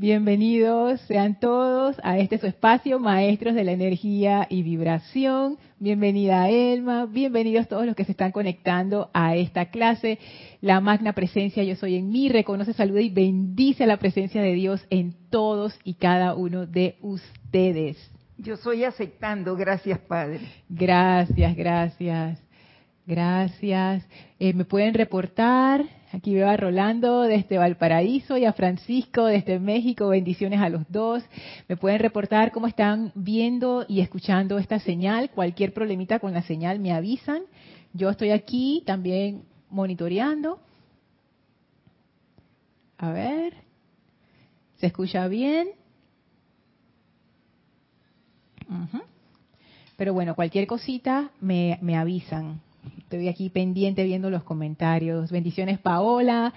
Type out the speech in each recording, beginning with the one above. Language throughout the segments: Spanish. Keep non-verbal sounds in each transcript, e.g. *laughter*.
Bienvenidos sean todos a este su espacio, maestros de la energía y vibración. Bienvenida Elma, bienvenidos todos los que se están conectando a esta clase. La magna presencia yo soy en mí, reconoce, saluda y bendice la presencia de Dios en todos y cada uno de ustedes. Yo soy aceptando, gracias Padre. Gracias, gracias. Gracias. Eh, me pueden reportar Aquí veo a Rolando desde Valparaíso y a Francisco desde México. Bendiciones a los dos. Me pueden reportar cómo están viendo y escuchando esta señal. Cualquier problemita con la señal me avisan. Yo estoy aquí también monitoreando. A ver. ¿Se escucha bien? Pero bueno, cualquier cosita me, me avisan. Estoy aquí pendiente viendo los comentarios. Bendiciones Paola,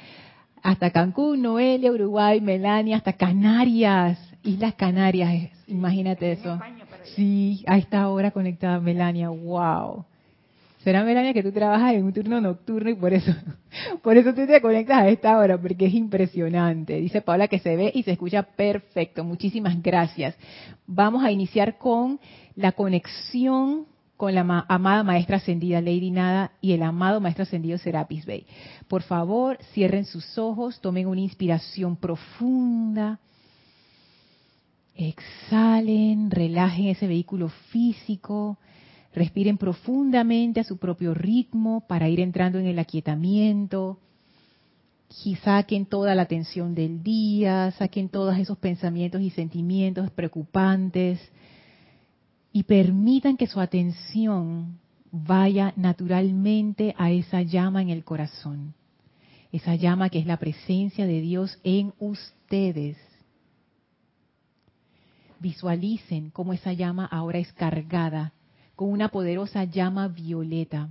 hasta Cancún, Noelia, Uruguay, Melania, hasta Canarias, Islas Canarias, imagínate eso. Sí, a esta hora conectada Melania, wow. Será Melania que tú trabajas en un turno nocturno y por eso, *laughs* por eso tú te conectas a esta hora, porque es impresionante. Dice Paola que se ve y se escucha perfecto. Muchísimas gracias. Vamos a iniciar con la conexión con la amada maestra ascendida Lady Nada y el amado maestro ascendido Serapis Bey. Por favor, cierren sus ojos, tomen una inspiración profunda. Exhalen, relajen ese vehículo físico, respiren profundamente a su propio ritmo para ir entrando en el aquietamiento. Y saquen toda la tensión del día, saquen todos esos pensamientos y sentimientos preocupantes y permitan que su atención vaya naturalmente a esa llama en el corazón. Esa llama que es la presencia de Dios en ustedes. Visualicen cómo esa llama ahora es cargada con una poderosa llama violeta.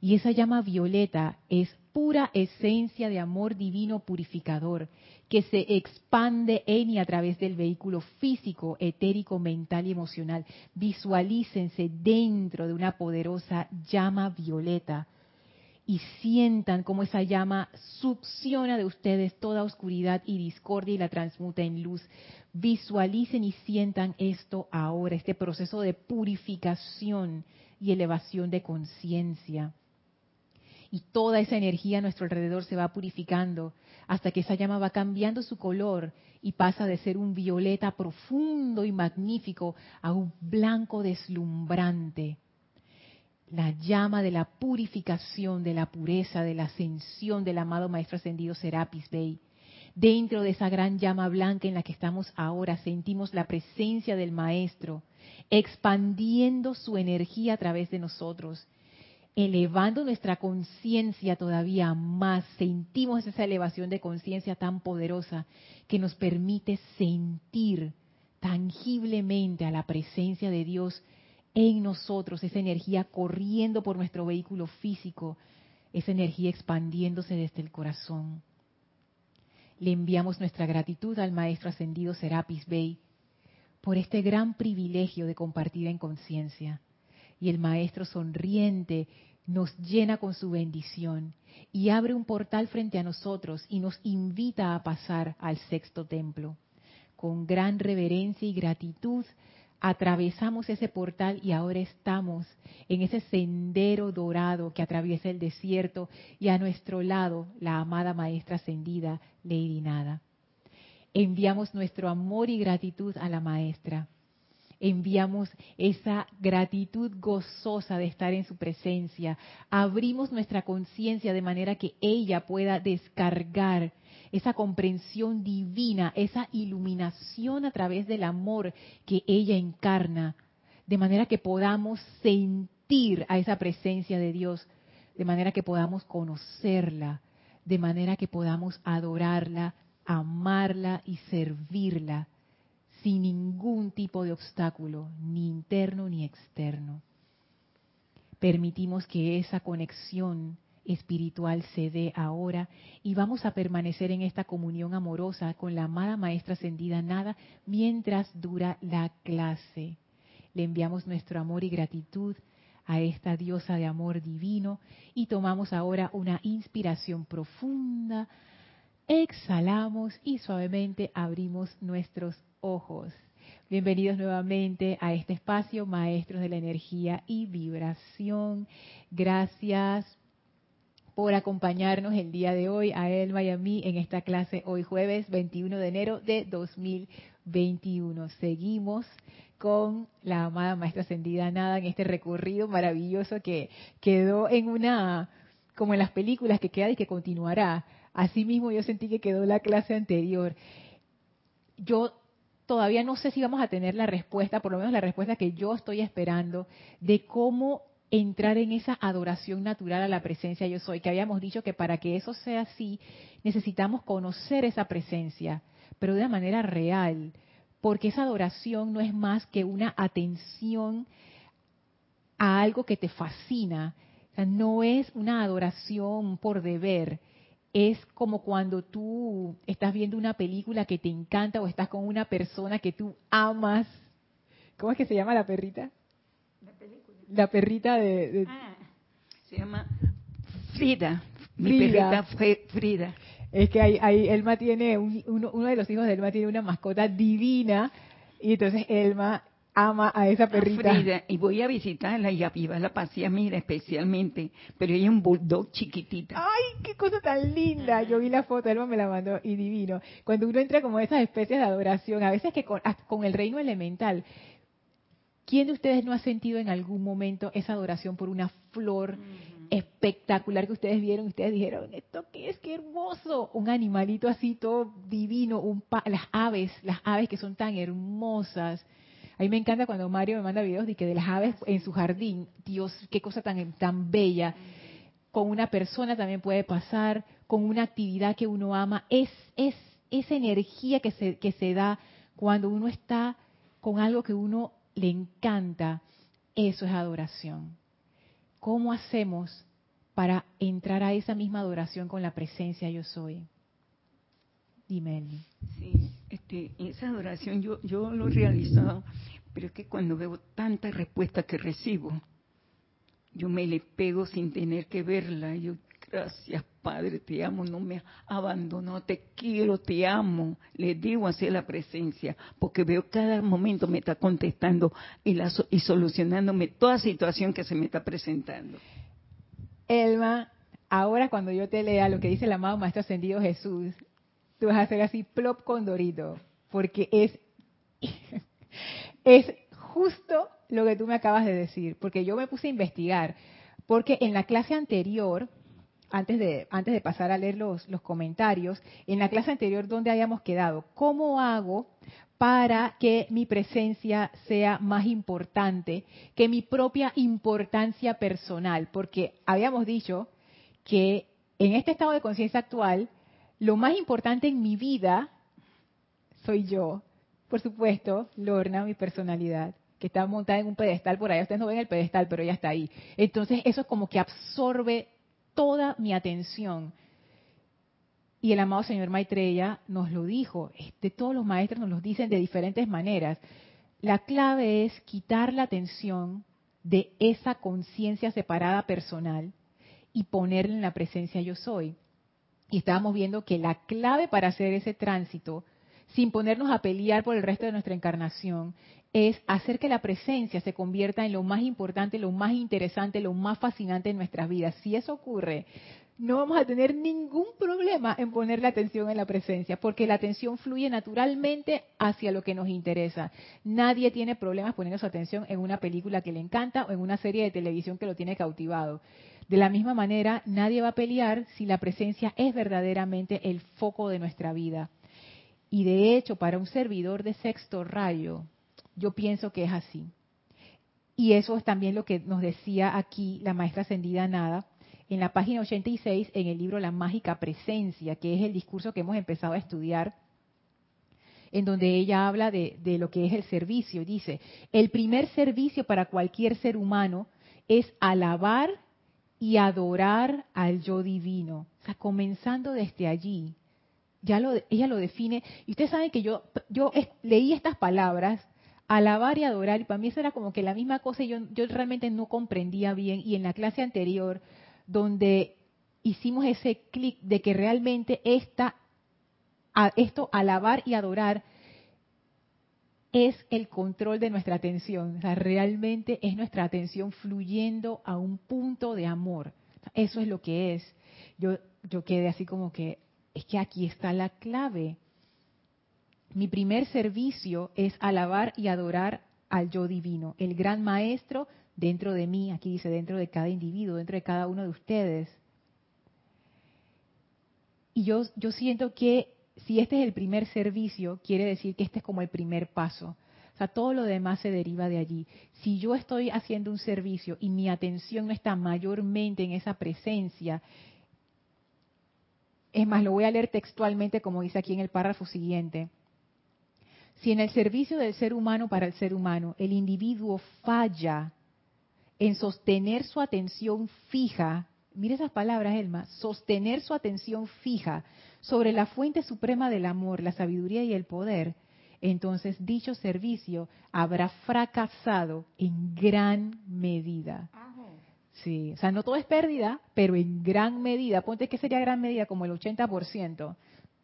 Y esa llama violeta es pura esencia de amor divino purificador que se expande en y a través del vehículo físico, etérico, mental y emocional. Visualícense dentro de una poderosa llama violeta y sientan cómo esa llama succiona de ustedes toda oscuridad y discordia y la transmuta en luz. Visualicen y sientan esto ahora, este proceso de purificación y elevación de conciencia y toda esa energía a nuestro alrededor se va purificando hasta que esa llama va cambiando su color y pasa de ser un violeta profundo y magnífico a un blanco deslumbrante. La llama de la purificación, de la pureza, de la ascensión del amado Maestro Ascendido Serapis Bey. Dentro de esa gran llama blanca en la que estamos ahora sentimos la presencia del Maestro expandiendo su energía a través de nosotros elevando nuestra conciencia todavía más, sentimos esa elevación de conciencia tan poderosa que nos permite sentir tangiblemente a la presencia de Dios en nosotros, esa energía corriendo por nuestro vehículo físico, esa energía expandiéndose desde el corazón. Le enviamos nuestra gratitud al Maestro Ascendido Serapis Bey por este gran privilegio de compartir en conciencia y el Maestro sonriente nos llena con su bendición y abre un portal frente a nosotros y nos invita a pasar al sexto templo. Con gran reverencia y gratitud atravesamos ese portal y ahora estamos en ese sendero dorado que atraviesa el desierto y a nuestro lado la amada maestra ascendida Lady Nada. Enviamos nuestro amor y gratitud a la maestra enviamos esa gratitud gozosa de estar en su presencia. Abrimos nuestra conciencia de manera que ella pueda descargar esa comprensión divina, esa iluminación a través del amor que ella encarna, de manera que podamos sentir a esa presencia de Dios, de manera que podamos conocerla, de manera que podamos adorarla, amarla y servirla sin ningún tipo de obstáculo, ni interno ni externo. Permitimos que esa conexión espiritual se dé ahora y vamos a permanecer en esta comunión amorosa con la amada Maestra Ascendida Nada mientras dura la clase. Le enviamos nuestro amor y gratitud a esta diosa de amor divino y tomamos ahora una inspiración profunda exhalamos y suavemente abrimos nuestros ojos. Bienvenidos nuevamente a este espacio, maestros de la energía y vibración. Gracias por acompañarnos el día de hoy, a Elma y a en esta clase hoy jueves 21 de enero de 2021. Seguimos con la amada Maestra Ascendida Nada en este recorrido maravilloso que quedó en una, como en las películas, que queda y que continuará. Asimismo, yo sentí que quedó la clase anterior. Yo todavía no sé si vamos a tener la respuesta, por lo menos la respuesta que yo estoy esperando, de cómo entrar en esa adoración natural a la presencia yo soy, que habíamos dicho que para que eso sea así, necesitamos conocer esa presencia, pero de una manera real, porque esa adoración no es más que una atención a algo que te fascina, o sea, no es una adoración por deber, es como cuando tú estás viendo una película que te encanta o estás con una persona que tú amas. ¿Cómo es que se llama la perrita? La película. La perrita de... Ah, se llama Frida. Mi perrita fue Frida. Es que hay, hay, Elma tiene, uno, de los hijos de Elma tiene una mascota divina y entonces Elma ama a esa perrita. Frida, y voy a visitarla y a Viva la pasea, mira, especialmente, pero ella es un bulldog chiquitita. ¡Ay, qué cosa tan linda! Yo vi la foto, Elma me la mandó y divino. Cuando uno entra como esas especies de adoración, a veces que con, con el reino elemental, ¿quién de ustedes no ha sentido en algún momento esa adoración por una flor? espectacular que ustedes vieron, ustedes dijeron, ¿esto qué es? ¡Qué hermoso! Un animalito así todo divino, un las aves, las aves que son tan hermosas. A mí me encanta cuando Mario me manda videos de que de las aves en su jardín, Dios, qué cosa tan, tan bella. Con una persona también puede pasar, con una actividad que uno ama. Es, es esa energía que se, que se da cuando uno está con algo que uno le encanta. Eso es adoración. ¿Cómo hacemos para entrar a esa misma adoración con la presencia yo soy? Dime. Sí, este, esa adoración yo, yo lo he realizado, pero es que cuando veo tanta respuesta que recibo, yo me le pego sin tener que verla. Yo, gracias Padre, te amo, no me abandono, te quiero, te amo. Le digo hacia la presencia, porque veo cada momento me está contestando y, la, y solucionándome toda situación que se me está presentando. Elma, ahora cuando yo te lea lo que dice el amado Maestro Ascendido Jesús, tú vas a hacer así plop con Dorito, porque es, es justo lo que tú me acabas de decir, porque yo me puse a investigar, porque en la clase anterior antes de, antes de pasar a leer los, los comentarios, en la clase anterior donde hayamos quedado, ¿cómo hago para que mi presencia sea más importante que mi propia importancia personal? Porque habíamos dicho que en este estado de conciencia actual, lo más importante en mi vida soy yo. Por supuesto, Lorna, mi personalidad, que está montada en un pedestal por ahí. Ustedes no ven el pedestal, pero ella está ahí. Entonces, eso es como que absorbe toda mi atención. Y el amado señor Maitreya nos lo dijo, de todos los maestros nos lo dicen de diferentes maneras. La clave es quitar la atención de esa conciencia separada personal y ponerla en la presencia yo soy. Y estábamos viendo que la clave para hacer ese tránsito, sin ponernos a pelear por el resto de nuestra encarnación, es hacer que la presencia se convierta en lo más importante, lo más interesante, lo más fascinante en nuestras vidas. Si eso ocurre, no vamos a tener ningún problema en poner la atención en la presencia, porque la atención fluye naturalmente hacia lo que nos interesa. Nadie tiene problemas poniendo su atención en una película que le encanta o en una serie de televisión que lo tiene cautivado. De la misma manera, nadie va a pelear si la presencia es verdaderamente el foco de nuestra vida. Y de hecho, para un servidor de sexto rayo, yo pienso que es así. Y eso es también lo que nos decía aquí la maestra ascendida Nada en la página 86 en el libro La mágica presencia, que es el discurso que hemos empezado a estudiar, en donde ella habla de, lo que es el servicio. Dice, el primer servicio para cualquier ser humano es alabar y adorar al yo divino. O sea, comenzando desde allí. Ya lo, ella lo define. Y ustedes saben que yo, leí estas palabras alabar y adorar, y para mí eso era como que la misma cosa, y yo realmente no comprendía bien, y en la clase anterior, donde hicimos ese clic de que realmente esta esto, alabar y adorar, es el control de nuestra atención. O sea, realmente es nuestra atención fluyendo a un punto de amor. Eso es lo que es. Yo, yo quedé así como que, es que aquí está la clave. Mi primer servicio es alabar y adorar al yo divino, el gran maestro dentro de mí, aquí dice dentro de cada individuo, dentro de cada uno de ustedes. Y yo, yo siento que si este es el primer servicio, quiere decir que este es como el primer paso. O sea, todo lo demás se deriva de allí. Si yo estoy haciendo un servicio y mi atención no está mayormente en esa presencia, es más, lo voy a leer textualmente como dice aquí en el párrafo siguiente. Si en el servicio del ser humano para el ser humano el individuo falla en sostener su atención fija, mire esas palabras, Elma, sostener su atención fija sobre la fuente suprema del amor, la sabiduría y el poder, entonces dicho servicio habrá fracasado en gran medida. Sí, o sea, no todo es pérdida, pero en gran medida, ponte que sería gran medida como el 80%. O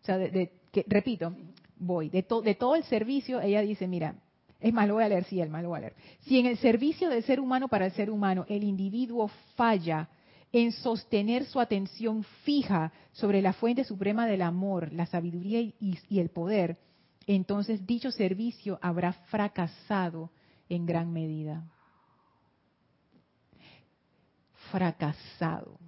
sea, de, que, repito, voy, de, de todo el servicio, ella dice, mira, es más, lo voy a leer, sí, el más lo voy a leer. Si en el servicio del ser humano para el ser humano el individuo falla en sostener su atención fija sobre la fuente suprema del amor, la sabiduría y, el poder, entonces dicho servicio habrá fracasado en gran medida. Fracasado.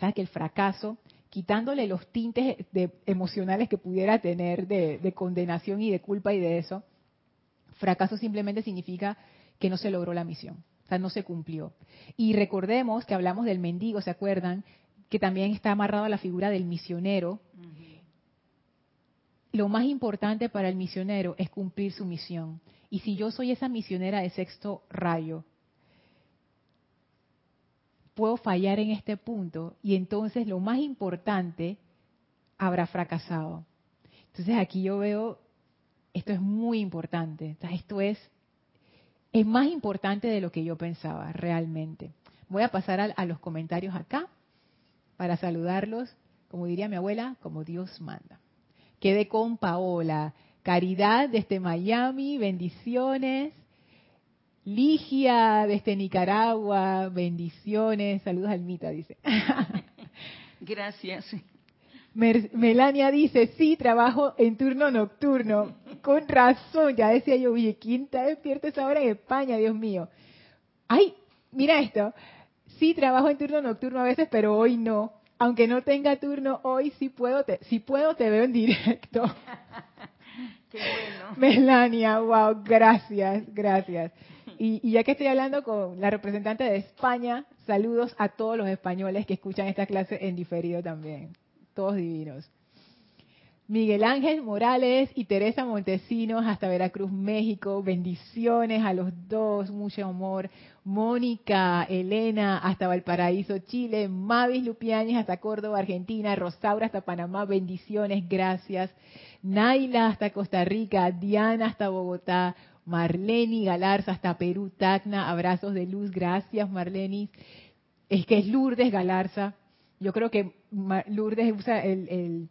¿Sabes que el fracaso, quitándole los tintes emocionales que pudiera tener de condenación y de culpa y de eso, fracaso simplemente significa que no se logró la misión? O sea, no se cumplió. Y recordemos que hablamos del mendigo, ¿se acuerdan? Que también está amarrado a la figura del misionero. Lo más importante para el misionero es cumplir su misión. Y si yo soy esa misionera de sexto rayo, puedo fallar en este punto y entonces lo más importante habrá fracasado. Entonces aquí yo veo, esto es muy importante, esto es es más importante de lo que yo pensaba realmente. Voy a pasar a, los comentarios acá para saludarlos, como diría mi abuela, como Dios manda. Quedé con Paola. Caridad desde Miami, bendiciones. Ligia desde Nicaragua, bendiciones. Saludos Almita, dice. *laughs* Gracias. Melania dice, sí, trabajo en turno nocturno. Con razón, ya decía yo, oye, ¿quién está despierto esa hora en España, Dios mío? Ay, mira esto. Sí, trabajo en turno nocturno a veces, pero hoy no. Aunque no tenga turno, hoy sí puedo te, sí puedo, te veo en directo. *laughs* Qué bueno. Melania, wow, gracias, gracias. Y, y, ya que estoy hablando con la representante de España, saludos a todos los españoles que escuchan esta clase en diferido también todos divinos. Miguel Ángel Morales y Teresa Montesinos hasta Veracruz, México. Bendiciones a los dos, mucho amor. Mónica, Elena hasta Valparaíso, Chile. Mavis Lupiáñez hasta Córdoba, Argentina. Rosaura hasta Panamá, bendiciones, gracias. Naila hasta Costa Rica. Diana hasta Bogotá. Marleni Galarza hasta Perú, Tacna. Abrazos de luz, gracias Marleni. Es que es Lourdes Galarza yo creo que Lourdes usa el,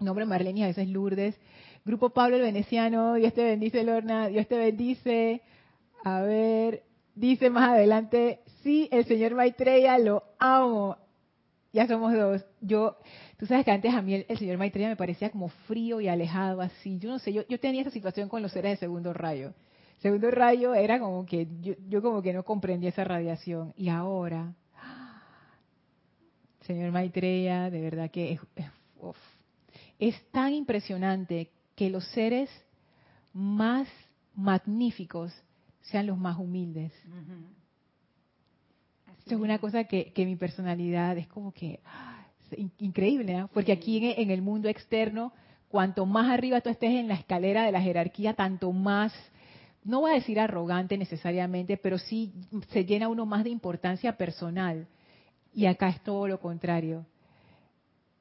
nombre Marlene a veces Lourdes. Grupo Pablo el Veneciano, Dios te bendice, Lorna, Dios te bendice. A ver, dice más adelante, sí, el señor Maitreya lo amo. Ya somos dos. Yo, tú sabes que antes a mí el, señor Maitreya me parecía como frío y alejado, así. Yo no sé, yo, yo tenía esa situación con los seres de segundo rayo. Segundo rayo era como que yo, yo como que no comprendía esa radiación. Y ahora, señor Maitreya, de verdad que es, tan impresionante que los seres más magníficos sean los más humildes. Esto es una cosa que, mi personalidad es como que ah, increíble, porque aquí en, el mundo externo, cuanto más arriba tú estés en la escalera de la jerarquía, tanto más, no voy a decir arrogante necesariamente, pero sí se llena uno más de importancia personal. Y acá es todo lo contrario.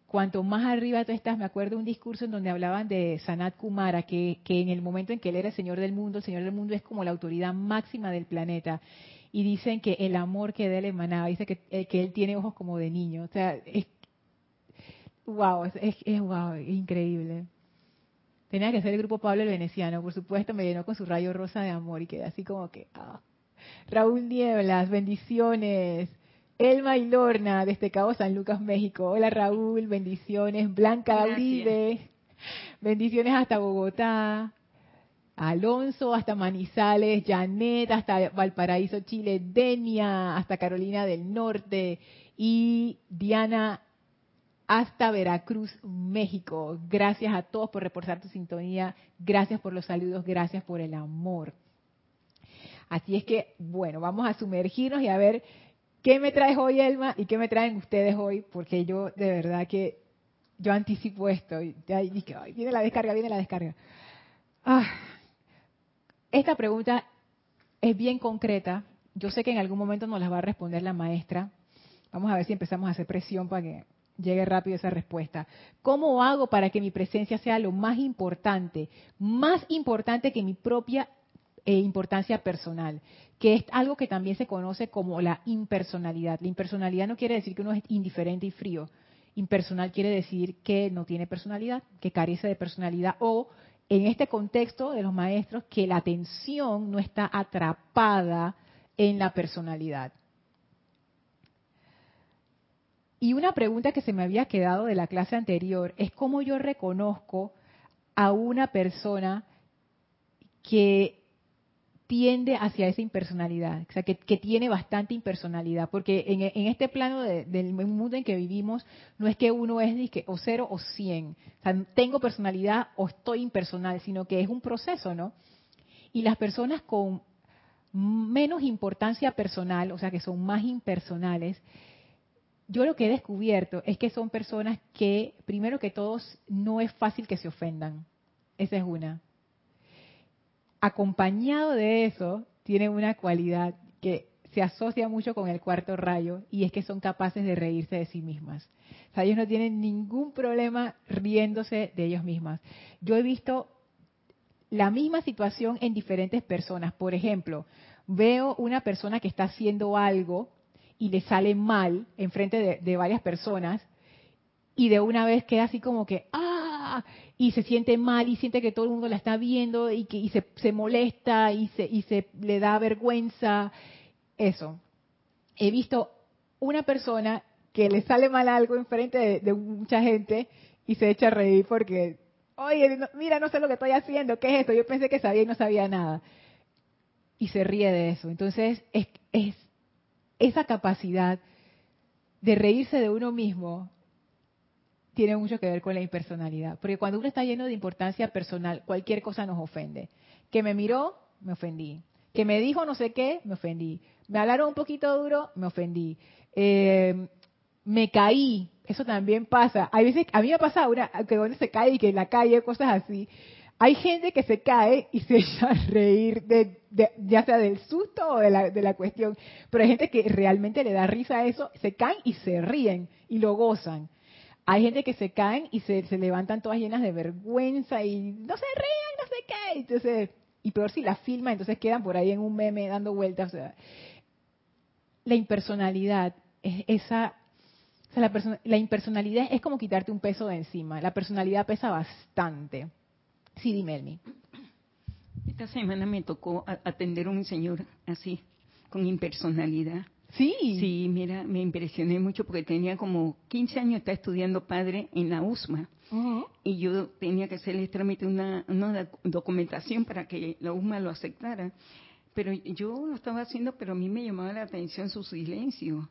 Cuanto más arriba tú estás, me acuerdo un discurso en donde hablaban de Sanat Kumara, que, en el momento en que él era el Señor del mundo, el Señor del mundo es como la autoridad máxima del planeta. Y dicen que el amor que de él emanaba, dice que, eh, que él tiene ojos como de niño. O sea, wow, es, es, wow, increíble. Tenía que ser el grupo Pablo el Veneciano, por supuesto, me llenó con su rayo rosa de amor y quedé así como que, ah. Raúl Nieblas, bendiciones. Elma y Lorna, desde Cabo San Lucas, México. Hola Raúl, bendiciones. Blanca Uribe, bendiciones hasta Bogotá. Alonso hasta Manizales, Janet hasta Valparaíso, Chile, Denia hasta Carolina del Norte y Diana hasta Veracruz, México. Gracias a todos por reportar tu sintonía, gracias por los saludos, gracias por el amor. Así es que, bueno, vamos a sumergirnos y a ver qué me traes hoy, Elma, y qué me traen ustedes hoy, porque yo de verdad que yo anticipo esto. Y dije, ay, viene la descarga, viene la descarga. Ah, esta pregunta es bien concreta. Yo sé que en algún momento nos la va a responder la maestra. Vamos a ver si empezamos a hacer presión para que llegue rápido esa respuesta. ¿Cómo hago para que mi presencia sea lo más importante? Más importante que mi propia eh, importancia personal, que es algo que también se conoce como la impersonalidad. La impersonalidad no quiere decir que uno es indiferente y frío. Impersonal quiere decir que no tiene personalidad, que carece de personalidad o en este contexto de los maestros que la atención no está atrapada en la personalidad. Y una pregunta que se me había quedado de la clase anterior es cómo yo reconozco a una persona que tiende hacia esa impersonalidad, o sea, que, tiene bastante impersonalidad, porque en, este plano del mundo en que vivimos, no es que uno es o cero o cien, o sea, tengo personalidad o estoy impersonal, sino que es un proceso, ¿no? Y las personas con menos importancia personal, o sea, que son más impersonales, yo lo que he descubierto es que son personas que, primero que todos, no es fácil que se ofendan. Esa es una acompañado de eso, tienen una cualidad que se asocia mucho con el cuarto rayo y es que son capaces de reírse de sí mismas. O sea, ellos no tienen ningún problema riéndose de ellos mismas. Yo he visto la misma situación en diferentes personas. Por ejemplo, veo una persona que está haciendo algo y le sale mal en frente de, de varias personas y de una vez queda así como que, ¡ah! Y se siente mal y siente que todo el mundo la está viendo y que se, molesta y se, y se le da vergüenza. Eso. He visto una persona que le sale mal algo enfrente de, de mucha gente y se echa a reír porque, oye, mira, no sé lo que estoy haciendo, ¿qué es esto? Yo pensé que sabía y no sabía nada. Y se ríe de eso. Entonces, es, es esa capacidad de reírse de uno mismo tiene mucho que ver con la impersonalidad. Porque cuando uno está lleno de importancia personal, cualquier cosa nos ofende. Que me miró, me ofendí. Que me dijo no sé qué, me ofendí. Me hablaron un poquito duro, me ofendí. Eh, me caí, eso también pasa. Hay veces, a mí me ha pasado una, que donde se cae y que en la calle, cosas así. Hay gente que se cae y se *laughs* echa a reír, de, ya sea del susto o de la, de la cuestión. Pero hay gente que realmente le da risa a eso, se caen y se ríen y lo gozan. Hay gente que se caen y se, levantan todas llenas de vergüenza y no se ríen, no sé qué. Entonces, y peor si la filma, entonces quedan por ahí en un meme dando vueltas. la impersonalidad es esa. la, la impersonalidad es como quitarte un peso de encima. La personalidad pesa bastante. Sí, dime, Elmi. Esta semana me tocó atender a un señor así, con impersonalidad. Sí. Sí, mira, me impresioné mucho porque tenía como 15 años, estaba estudiando padre en la USMA. Y yo tenía que hacerle trámite una, una documentación para que la USMA lo aceptara. Pero yo lo estaba haciendo, pero a mí me llamaba la atención su silencio.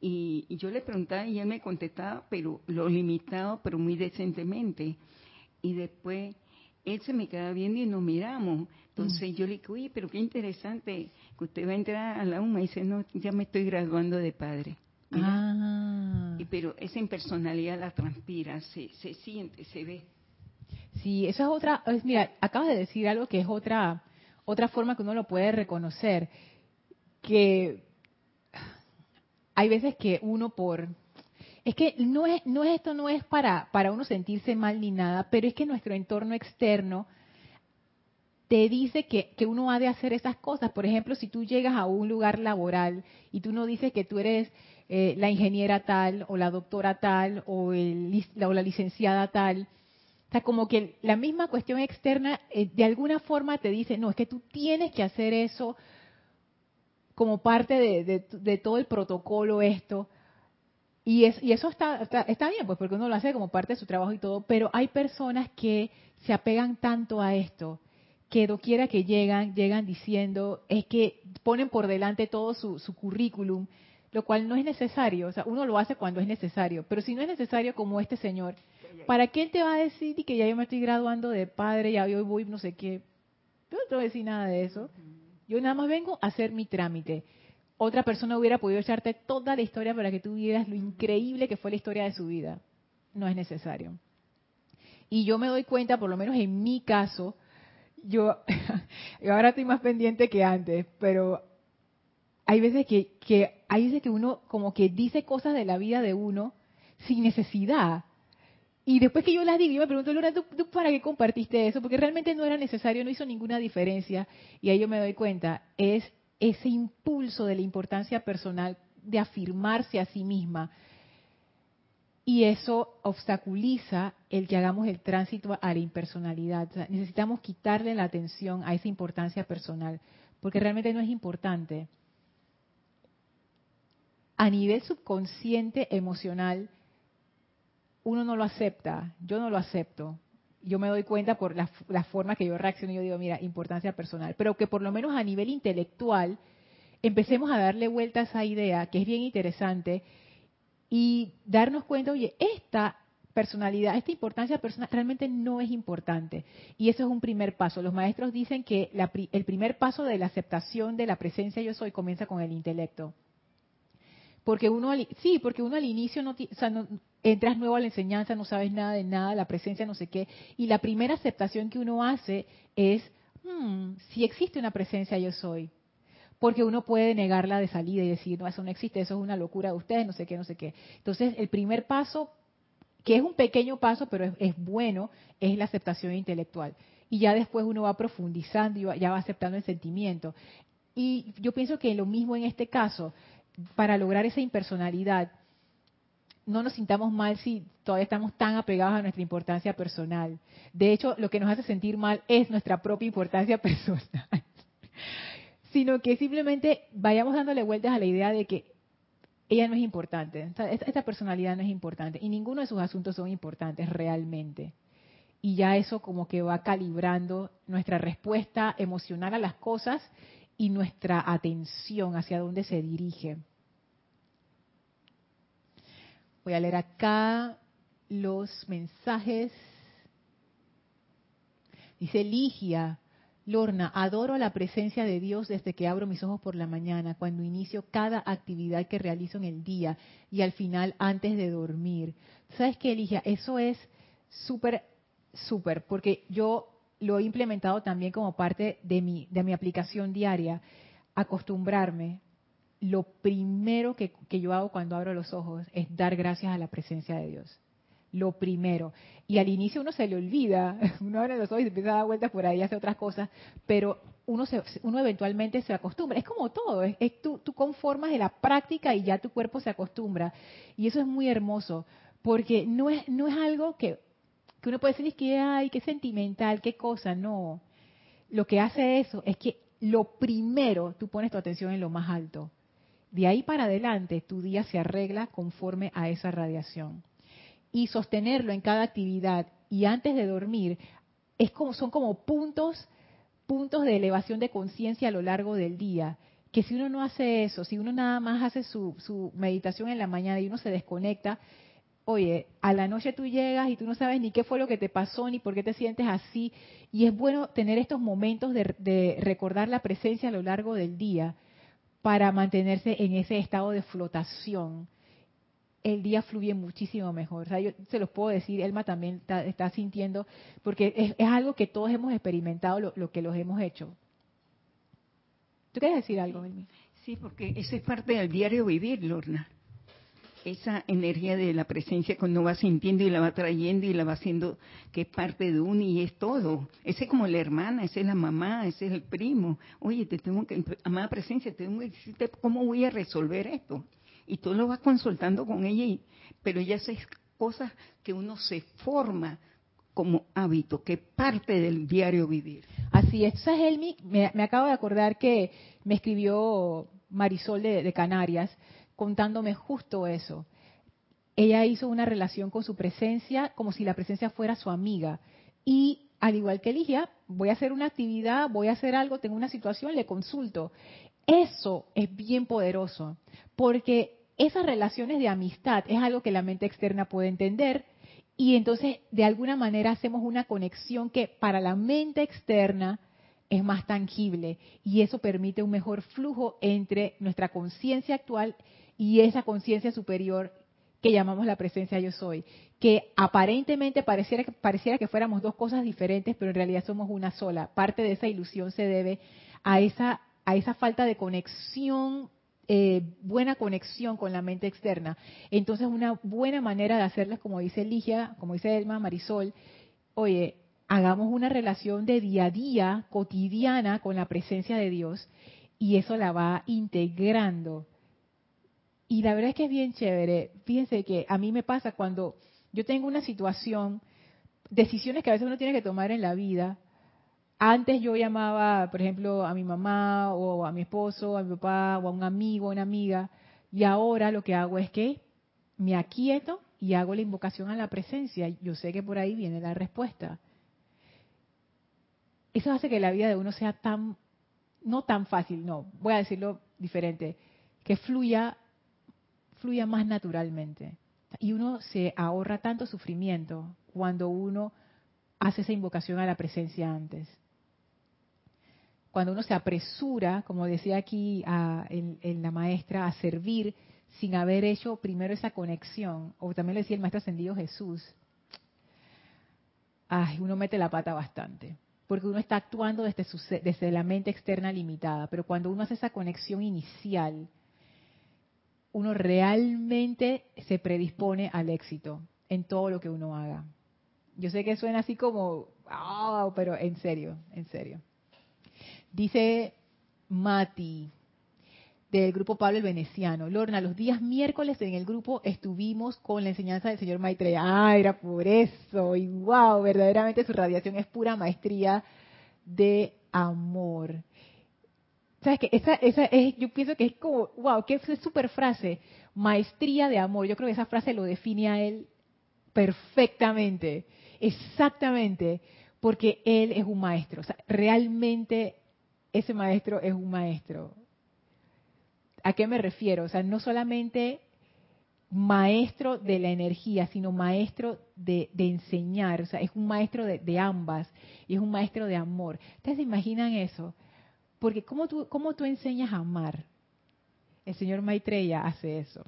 Y, y, yo le preguntaba y él me contestaba, pero lo limitado, pero muy decentemente. Y después él se me quedaba viendo y nos miramos. Entonces mm. yo le dije, oye, pero qué interesante que usted va a entrar a la UMA y dice, no, ya me estoy graduando de padre. Ah. Y, pero esa impersonalidad la transpira, se, se siente, se ve. Sí, eso es otra, mira, acabas de decir algo que es otra, otra forma que uno lo puede reconocer, que hay veces que uno por es que no es, no es esto no es para, para uno sentirse mal ni nada, pero es que nuestro entorno externo te dice que, que, uno ha de hacer esas cosas. Por ejemplo, si tú llegas a un lugar laboral y tú no dices que tú eres eh, la ingeniera tal o la doctora tal o, el, la, o la licenciada tal, o sea, como que la misma cuestión externa eh, de alguna forma te dice, no, es que tú tienes que hacer eso como parte de, de, todo el protocolo esto. Y, es, y eso está, está, bien, pues porque uno lo hace como parte de su trabajo y todo, pero hay personas que se apegan tanto a esto que doquiera que llegan, llegan diciendo, es que ponen por delante todo su, currículum, lo cual no es necesario. O sea, uno lo hace cuando es necesario, pero si no es necesario como este señor, ¿para qué él te va a decir que ya yo me estoy graduando de padre, ya yo voy no sé qué? Yo no te voy a decir nada de eso. Yo nada más vengo a hacer mi trámite. Otra persona hubiera podido echarte toda la historia para que tú vieras lo increíble que fue la historia de su vida. No es necesario. Y yo me doy cuenta, por lo menos en mi caso, yo, *laughs* ahora estoy más pendiente que antes, pero hay veces que, hay veces que uno como que dice cosas de la vida de uno sin necesidad. Y después que yo las digo, yo me pregunto, Luna, ¿tú, ¿tú, para qué compartiste eso? Porque realmente no era necesario, no hizo ninguna diferencia. Y ahí yo me doy cuenta, es ese impulso de la importancia personal de afirmarse a sí misma, y eso obstaculiza el que hagamos el tránsito a la impersonalidad. necesitamos quitarle la atención a esa importancia personal, porque realmente no es importante. A nivel subconsciente, emocional, uno no lo acepta, yo no lo acepto. Yo me doy cuenta por la, la forma que yo reacciono yo digo, mira, importancia personal. Pero que por lo menos a nivel intelectual empecemos a darle vuelta a esa idea, que es bien interesante, y darnos cuenta, oye, esta personalidad, esta importancia personal realmente no es importante. Y eso es un primer paso. Los maestros dicen que el primer paso de la aceptación de la presencia yo soy comienza con el intelecto. Porque uno, sí, porque uno al inicio no, o sea, no, entras nuevo a la enseñanza, no sabes nada de nada, la presencia no sé qué, y la primera aceptación que uno hace es, hmm, si existe una presencia yo soy, porque uno puede negarla de salida y decir, no, eso no existe, eso es una locura de ustedes, no sé qué, no sé qué. Entonces, el primer paso, que es un pequeño paso, pero es, bueno, es la aceptación intelectual. Y ya después uno va profundizando y ya va aceptando el sentimiento. Y yo pienso que lo mismo en este caso, para lograr esa impersonalidad, no nos sintamos mal si todavía estamos tan apegados a nuestra importancia personal. De hecho, lo que nos hace sentir mal es nuestra propia importancia *laughs* personal sino que simplemente vayamos dándole vueltas a la idea de que ella no es importante, esta personalidad no es importante y ninguno de sus asuntos son importantes realmente. Y ya eso como que va calibrando nuestra respuesta emocional a las cosas y nuestra atención hacia dónde se dirige. Voy a leer acá los mensajes. Dice Ligia, Lorna, adoro la presencia de Dios desde que abro mis ojos por la mañana, cuando inicio cada actividad que realizo en el día y al final antes de dormir. ¿Sabes qué, Eligia? Eso es súper, súper, porque yo lo he implementado también como parte de mi, de mi aplicación diaria, acostumbrarme. Lo primero que, yo hago cuando abro los ojos es dar gracias a la presencia de Dios lo primero. Y al inicio uno se le olvida, *laughs* uno abre los ojos y empieza a dar vueltas por ahí hace otras cosas, pero uno, se, uno eventualmente se acostumbra. Es como todo, es, tú, tú conformas de la práctica y ya tu cuerpo se acostumbra. Y eso es muy hermoso, porque no es, no es algo que, que uno puede decir que, ay, qué sentimental, qué cosa, no. Lo que hace eso es que lo primero tú pones tu atención en lo más alto. De ahí para adelante tu día se arregla conforme a esa radiación. Y sostenerlo en cada actividad y antes de dormir es como son como puntos puntos de elevación de conciencia a lo largo del día. Que si uno no hace eso si uno nada más hace su, meditación en la mañana y uno se desconecta oye a la noche tú llegas y tú no sabes ni qué fue lo que te pasó ni por qué te sientes así. Y es bueno tener estos momentos de, de recordar la presencia a lo largo del día para mantenerse en ese estado de flotación el día fluye muchísimo mejor. O sea, yo se los puedo decir, Elma también está, sintiendo, porque es, algo que todos hemos experimentado, lo, que los hemos hecho. ¿Tú quieres decir algo, Sí, porque eso es parte del diario vivir, Lorna. Esa energía de la presencia cuando va sintiendo y la va trayendo y la va haciendo que es parte de uno y es todo. Ese es como la hermana, ese es la mamá, ese es el primo. Oye, te tengo que, amada presencia, te tengo que decirte cómo voy a resolver esto. Y tú lo vas consultando con ella, pero ella hace cosas que uno se forma como hábito, que parte del diario vivir. Así es. ¿Sabes, Elmi? Me, me acabo de acordar que me escribió Marisol de Canarias contándome justo eso. Ella hizo una relación con su presencia como si la presencia fuera su amiga. Y al igual que Ligia, voy a hacer una actividad, voy a hacer algo, tengo una situación, le consulto. Eso es bien poderoso, porque esas relaciones de amistad es algo que la mente externa puede entender y entonces de alguna manera hacemos una conexión que para la mente externa es más tangible y eso permite un mejor flujo entre nuestra conciencia actual y esa conciencia superior que llamamos la presencia yo soy, que aparentemente pareciera que, pareciera que fuéramos dos cosas diferentes, pero en realidad somos una sola. Parte de esa ilusión se debe a esa, a esa falta de conexión, eh, buena conexión con la mente externa. Entonces una buena manera de hacerles, como dice Ligia, como dice Elma, Marisol, oye, hagamos una relación de día a día, cotidiana, con la presencia de Dios, y eso la va integrando y la verdad es que es bien chévere. Fíjense que a mí me pasa cuando yo tengo una situación, decisiones que a veces uno tiene que tomar en la vida. Antes yo llamaba, por ejemplo, a mi mamá o a mi esposo, a mi papá o a un amigo, a una amiga, y ahora lo que hago es que me aquieto y hago la invocación a la presencia. Yo sé que por ahí viene la respuesta. Eso hace que la vida de uno sea tan, no tan fácil, no, voy a decirlo diferente, que fluya fluya más naturalmente. Y uno se ahorra tanto sufrimiento cuando uno hace esa invocación a la presencia antes. Cuando uno se apresura, como decía aquí en, la maestra, a servir sin haber hecho primero esa conexión, o también le decía el maestro ascendido Jesús, ay, uno mete la pata bastante, porque uno está actuando desde la mente externa limitada, pero cuando uno hace esa conexión inicial, uno realmente se predispone al éxito en todo lo que uno haga. Yo sé que suena así como, oh, pero en serio, en serio. Dice Mati, del grupo Pablo el Veneciano. Lorna, los días miércoles en el grupo estuvimos con la enseñanza del señor Maitreya. Ah, era por eso. Y wow, verdaderamente su radiación es pura maestría de amor. ¿Sabes qué? Esa, esa es, yo pienso que es como, wow, qué super frase. Maestría de amor. Yo creo que esa frase lo define a él perfectamente. Exactamente. Porque él es un maestro. O sea, realmente ese maestro es un maestro. ¿A qué me refiero? O sea, no solamente maestro de la energía, sino maestro de, enseñar. O sea, es un maestro de, de ambas. Y es un maestro de amor. ¿Ustedes se imaginan eso? Porque ¿cómo tú, ¿cómo tú enseñas a amar? El señor Maitreya hace eso.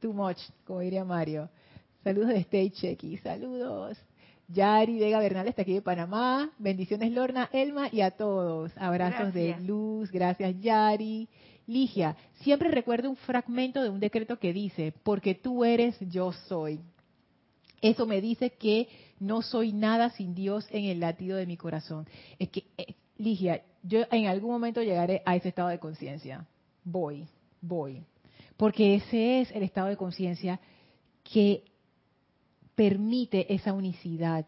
Too much, como diría Mario. Saludos de Stay Checky. Saludos. Yari Vega Bernal está aquí de Panamá. Bendiciones Lorna, Elma y a todos. Abrazos de luz. Gracias Yari. Ligia, siempre recuerdo un fragmento de un decreto que dice, porque tú eres, yo soy. Eso me dice que no soy nada sin Dios en el latido de mi corazón. Es que, eh, Ligia, yo en algún momento llegaré a ese estado de conciencia. Voy, voy. Porque ese es el estado de conciencia que permite esa unicidad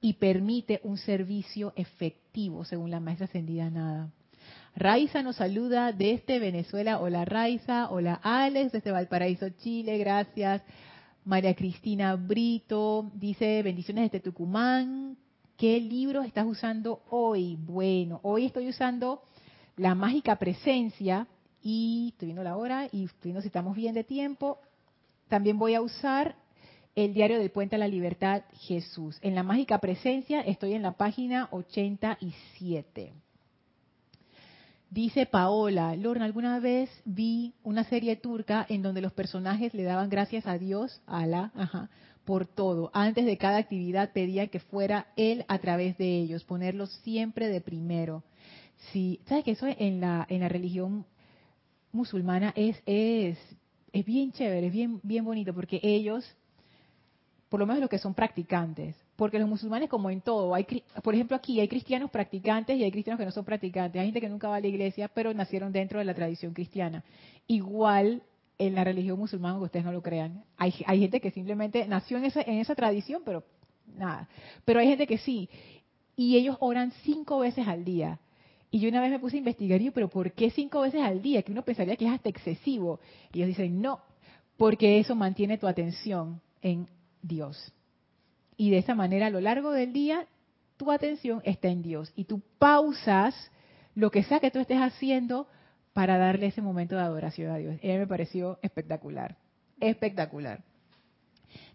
y permite un servicio efectivo, según la maestra ascendida nada. Raiza nos saluda desde Venezuela. Hola Raiza, hola Alex desde Valparaíso, Chile, gracias. María Cristina Brito dice, bendiciones desde Tucumán. ¿Qué libros estás usando hoy? Bueno, hoy estoy usando La Mágica Presencia y estoy viendo la hora y estoy viendo si estamos bien de tiempo. También voy a usar el diario del Puente a la Libertad Jesús. En La Mágica Presencia estoy en la página 87. Dice Paola, Lorna, alguna vez vi una serie turca en donde los personajes le daban gracias a Dios, a la, ajá, por todo. Antes de cada actividad pedían que fuera Él a través de ellos, ponerlos siempre de primero. Sí, ¿sabes que eso en la, en la religión musulmana es, es, es bien chévere, es bien, bien bonito, porque ellos, por lo menos los que son practicantes, porque los musulmanes como en todo, hay, por ejemplo aquí hay cristianos practicantes y hay cristianos que no son practicantes, hay gente que nunca va a la iglesia, pero nacieron dentro de la tradición cristiana. Igual en la religión musulmana, aunque ustedes no lo crean, hay, hay gente que simplemente nació en esa, en esa tradición, pero nada. Pero hay gente que sí, y ellos oran cinco veces al día. Y yo una vez me puse a investigar, y yo, pero ¿por qué cinco veces al día? Que uno pensaría que es hasta excesivo. Y ellos dicen, no, porque eso mantiene tu atención en Dios. Y de esa manera a lo largo del día tu atención está en Dios. Y tú pausas lo que sea que tú estés haciendo para darle ese momento de adoración a Dios. Y a mí me pareció espectacular, espectacular.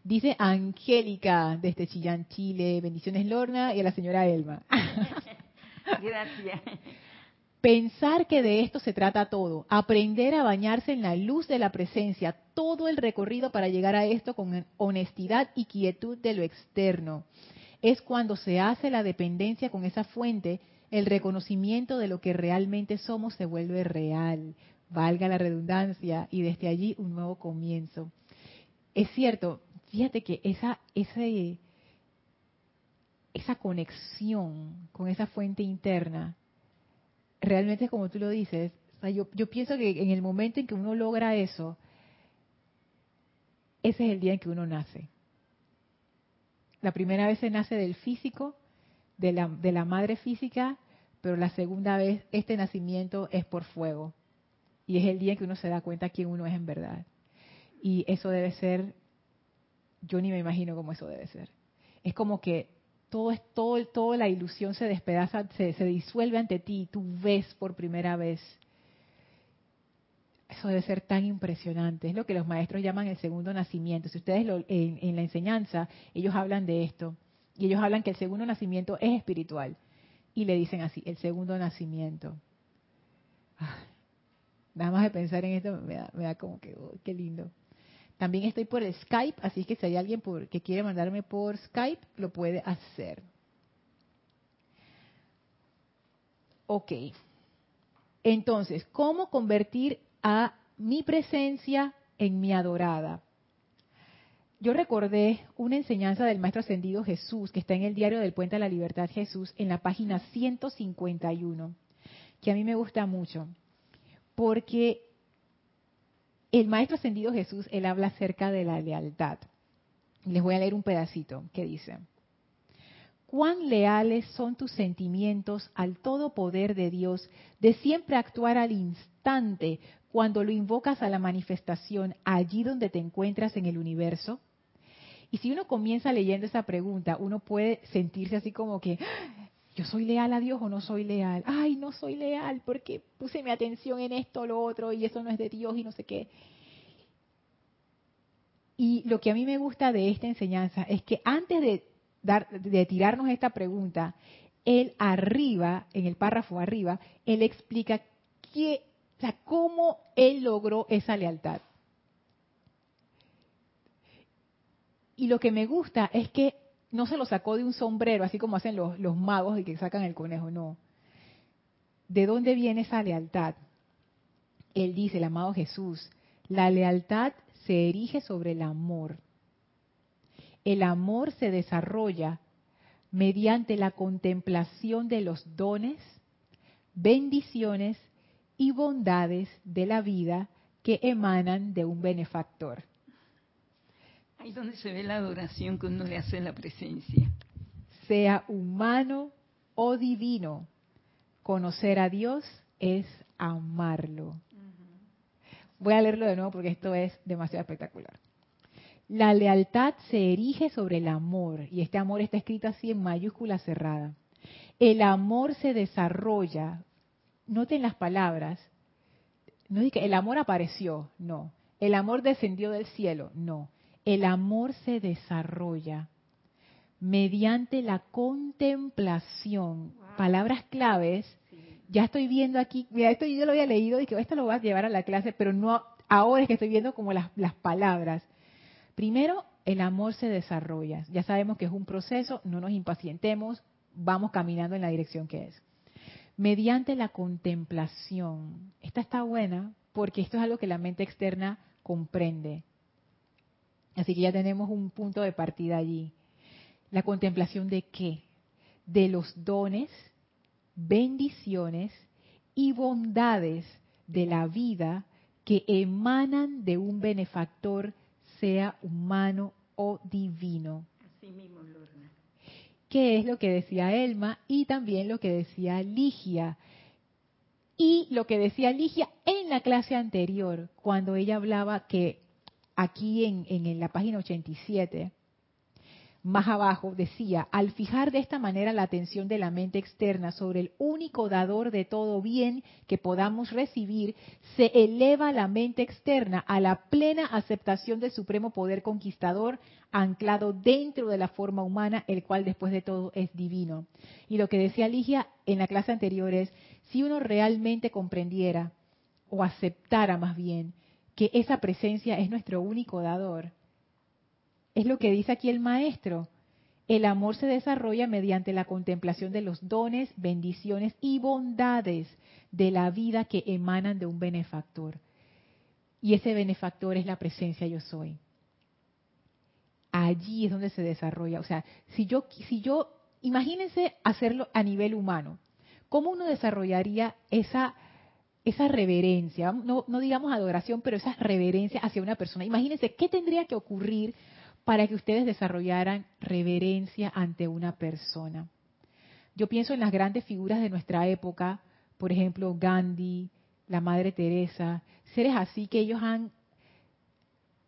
Dice Angélica desde Chillán, Chile. Bendiciones Lorna y a la señora Elma. *laughs* Gracias. Pensar que de esto se trata todo, aprender a bañarse en la luz de la presencia, todo el recorrido para llegar a esto con honestidad y quietud de lo externo. Es cuando se hace la dependencia con esa fuente, el reconocimiento de lo que realmente somos se vuelve real, valga la redundancia, y desde allí un nuevo comienzo. Es cierto, fíjate que esa, esa conexión con esa fuente interna, realmente como tú lo dices, yo, yo pienso que en el momento en que uno logra eso, ese es el día en que uno nace. La primera vez se nace del físico, de la, de la madre física, pero la segunda vez este nacimiento es por fuego. Y es el día en que uno se da cuenta quién uno es en verdad. Y eso debe ser, yo ni me imagino cómo eso debe ser. Es como que todo es todo, toda la ilusión se despedaza, se, disuelve ante ti, tú ves por primera vez. Eso debe ser tan impresionante. Es lo que los maestros llaman el segundo nacimiento. Si ustedes lo, en, la enseñanza, ellos hablan de esto. Y ellos hablan que el segundo nacimiento es espiritual. Y le dicen así, el segundo nacimiento. nada más de pensar en esto me da, me da como que, oh, qué lindo. También estoy por el Skype, así que si hay alguien por, que quiere mandarme por Skype, lo puede hacer. Ok. Entonces, ¿cómo convertir a mi presencia en mi adorada? Yo recordé una enseñanza del Maestro Ascendido Jesús, que está en el diario del Puente de la Libertad Jesús, en la página 151, que a mí me gusta mucho, porque el Maestro Ascendido Jesús, él habla acerca de la lealtad. Les voy a leer un pedacito que dice, cuán leales son tus sentimientos al todo poder de Dios de siempre actuar al instante cuando lo invocas a la manifestación allí donde te encuentras en el universo? Y si uno comienza leyendo esa pregunta, uno puede sentirse así como que, ¿yo soy leal a Dios o no soy leal? Ay, no soy leal porque puse mi atención en esto o lo otro y eso no es de Dios y no sé qué. Y lo que a mí me gusta de esta enseñanza es que antes de, tirarnos esta pregunta, él arriba, en el párrafo arriba, él explica cómo él logró esa lealtad. Y lo que me gusta es que no se lo sacó de un sombrero, así como hacen los, magos de que sacan el conejo, no. ¿De dónde viene esa lealtad? Él dice, el amado Jesús, la lealtad se erige sobre el amor. El amor se desarrolla mediante la contemplación de los dones, bendiciones y bondades de la vida que emanan de un benefactor. Ahí donde se ve la adoración que uno le hace en la presencia. Sea humano o divino, conocer a Dios es amarlo. Voy a leerlo de nuevo porque esto es demasiado espectacular. La lealtad se erige sobre el amor, y este amor está escrito así en mayúscula cerrada. El amor se desarrolla, noten las palabras, no es que el amor apareció, no. El amor descendió del cielo, no el amor se desarrolla mediante la contemplación. Palabras claves. Ya estoy viendo aquí, mira, esto yo lo había leído y que esto lo voy a llevar a la clase, pero no ahora es que estoy viendo como las, las palabras. Primero, el amor se desarrolla. Ya sabemos que es un proceso, no nos impacientemos, vamos caminando en la dirección que es. Mediante la contemplación. Esta está buena porque esto es algo que la mente externa comprende. Así que ya tenemos un punto de partida allí. La contemplación de qué? De los dones, bendiciones y bondades de la vida que emanan de un benefactor, sea humano o divino. Así mismo, Lorna. Que es lo que decía Elma y también lo que decía Ligia. Y lo que decía Ligia en la clase anterior, cuando ella hablaba que aquí en, la página 87, más abajo decía, al fijar de esta manera la atención de la mente externa sobre el único dador de todo bien que podamos recibir, se eleva la mente externa a la plena aceptación del supremo poder conquistador anclado dentro de la forma humana, el cual después de todo es divino. Y lo que decía Ligia en la clase anterior es, si uno realmente comprendiera o aceptara más bien que esa presencia es nuestro único dador, es lo que dice aquí el maestro. El amor se desarrolla mediante la contemplación de los dones, bendiciones y bondades de la vida que emanan de un benefactor. Y ese benefactor es la presencia yo soy. Allí es donde se desarrolla. O sea, si yo, si yo, imagínense hacerlo a nivel humano. ¿Cómo uno desarrollaría esa, esa reverencia? No, no digamos adoración, pero esa reverencia hacia una persona. Imagínense qué tendría que ocurrir para que ustedes desarrollaran reverencia ante una persona. Yo pienso en las grandes figuras de nuestra época, por ejemplo, Gandhi, la Madre Teresa, seres así que ellos han,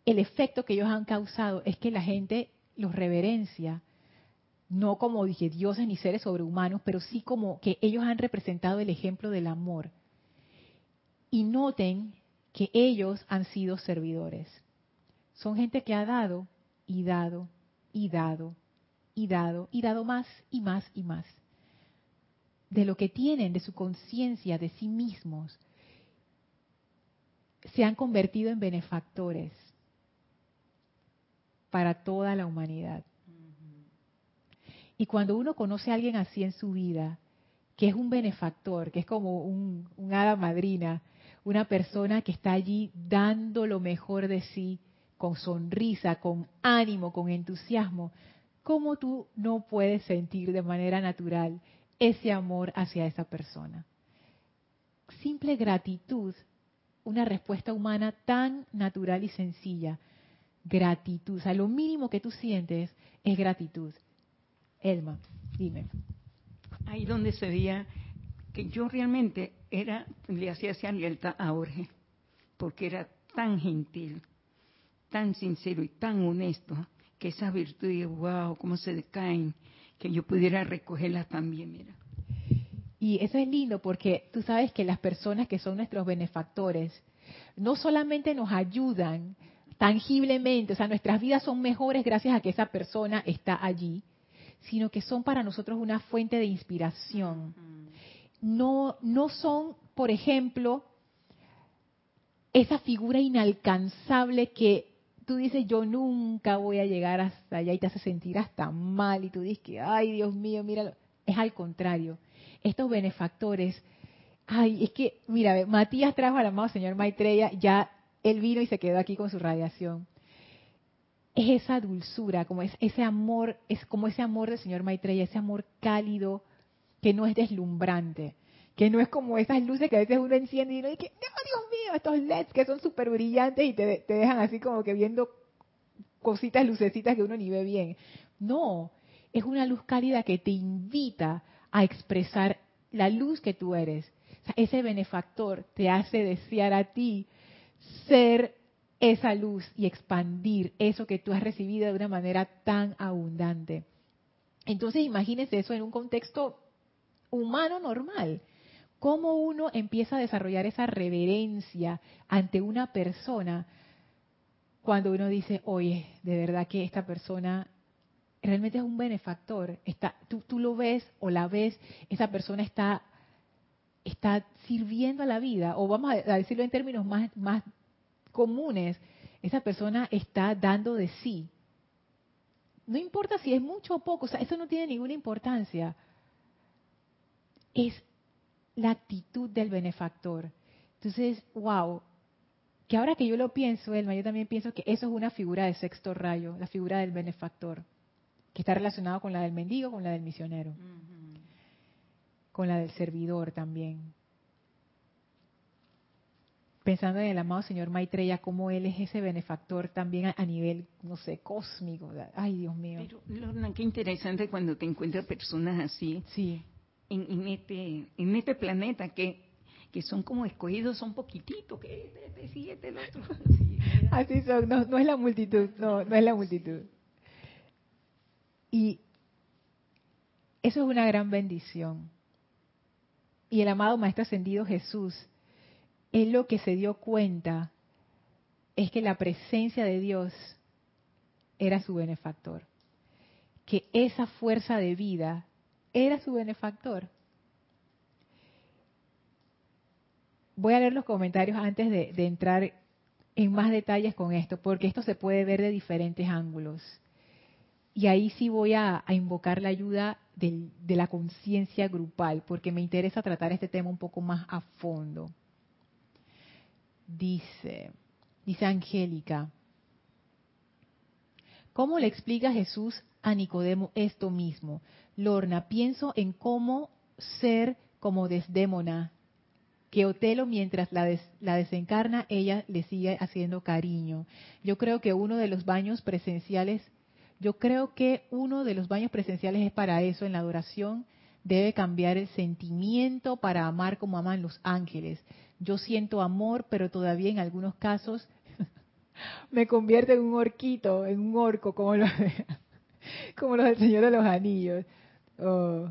el efecto que ellos han causado es que la gente los reverencia, no como dije dioses ni seres sobrehumanos, pero sí como que ellos han representado el ejemplo del amor. Y noten que ellos han sido servidores. Son gente que ha dado y dado y dado y dado y dado más y más y más. De lo que tienen, de su conciencia, de sí mismos, se han convertido en benefactores para toda la humanidad. Y cuando uno conoce a alguien así en su vida, que es un benefactor, que es como un, hada madrina, una persona que está allí dando lo mejor de sí, con sonrisa, con ánimo, con entusiasmo, ¿cómo tú no puedes sentir de manera natural ese amor hacia esa persona? Simple gratitud, una respuesta humana tan natural y sencilla. Gratitud, o sea, lo mínimo que tú sientes es gratitud. Elma, dime. Ahí donde se veía que yo realmente era, le hacía esa alerta a Jorge, porque era tan gentil, tan sincero y tan honesto que esas virtudes, wow, cómo se decaen, que yo pudiera recogerlas también, mira. Y eso es lindo porque tú sabes que las personas que son nuestros benefactores no solamente nos ayudan tangiblemente, o sea, nuestras vidas son mejores gracias a que esa persona está allí, sino que son para nosotros una fuente de inspiración. No, no son, por ejemplo, esa figura inalcanzable que tú dices, yo nunca voy a llegar hasta allá y te hace sentir hasta mal y tú dices que, ay Dios mío, míralo. Es al contrario. Estos benefactores, ay, es que, mira, Matías trajo al amado señor Maitreya, ya él vino y se quedó aquí con su radiación. Es esa dulzura, como es ese amor, es como ese amor del señor Maitreya, ese amor cálido que no es deslumbrante, que no es como esas luces que a veces uno enciende y uno dice, Dios mío, estos LEDs que son súper brillantes y te, te, dejan así como que viendo cositas, lucecitas que uno ni ve bien. No, es una luz cálida que te invita a expresar la luz que tú eres. O sea, ese benefactor te hace desear a ti ser esa luz y expandir eso que tú has recibido de una manera tan abundante. Entonces imagínense eso en un contexto humano normal cómo uno empieza a desarrollar esa reverencia ante una persona cuando uno dice, oye, de verdad que esta persona realmente es un benefactor. Está, tú, tú lo ves o la ves, esa persona está, está sirviendo a la vida, o vamos a decirlo en términos más, más comunes, esa persona está dando de sí. No importa si es mucho o poco, o sea, eso no tiene ninguna importancia. Es la actitud del benefactor. Entonces, wow, que ahora que yo lo pienso, Elma, yo también pienso que eso es una figura de sexto rayo, la figura del benefactor, que está relacionado con la del mendigo, con la del misionero, con la del servidor también. Pensando en el amado señor Maitreya, cómo él es ese benefactor también a, nivel, no sé, cósmico. Ay, Dios mío. Pero, Lorna, qué interesante cuando te encuentras personas así. Sí. En, este, en este planeta que que son como escogidos, son poquititos, que este, este sí, este, el otro. *laughs* Así son, no, no es la multitud, no, no es la multitud. Y eso es una gran bendición. Y el amado Maestro Ascendido Jesús, él lo que se dio cuenta es que la presencia de Dios era su benefactor. Que esa fuerza de vida era su benefactor. voy a leer los comentarios antes de, entrar en más detalles con esto, porque esto se puede ver de diferentes ángulos. Y ahí sí voy a, invocar la ayuda de la conciencia grupal, porque me interesa tratar este tema un poco más a fondo. Dice, dice Angélica, ¿cómo le explica Jesús a Nicodemo esto mismo? Lorna, pienso en cómo ser como Desdémona que Otelo mientras la, la desencarna, ella le sigue haciendo cariño. Yo creo que uno de los baños presenciales, yo creo que uno de los baños presenciales es para eso, en la adoración debe cambiar el sentimiento para amar como aman los ángeles. Yo siento amor, pero todavía en algunos casos *laughs* me convierto en un orquito, en un orco, como los, *laughs* como los del Señor de los Anillos. Oh.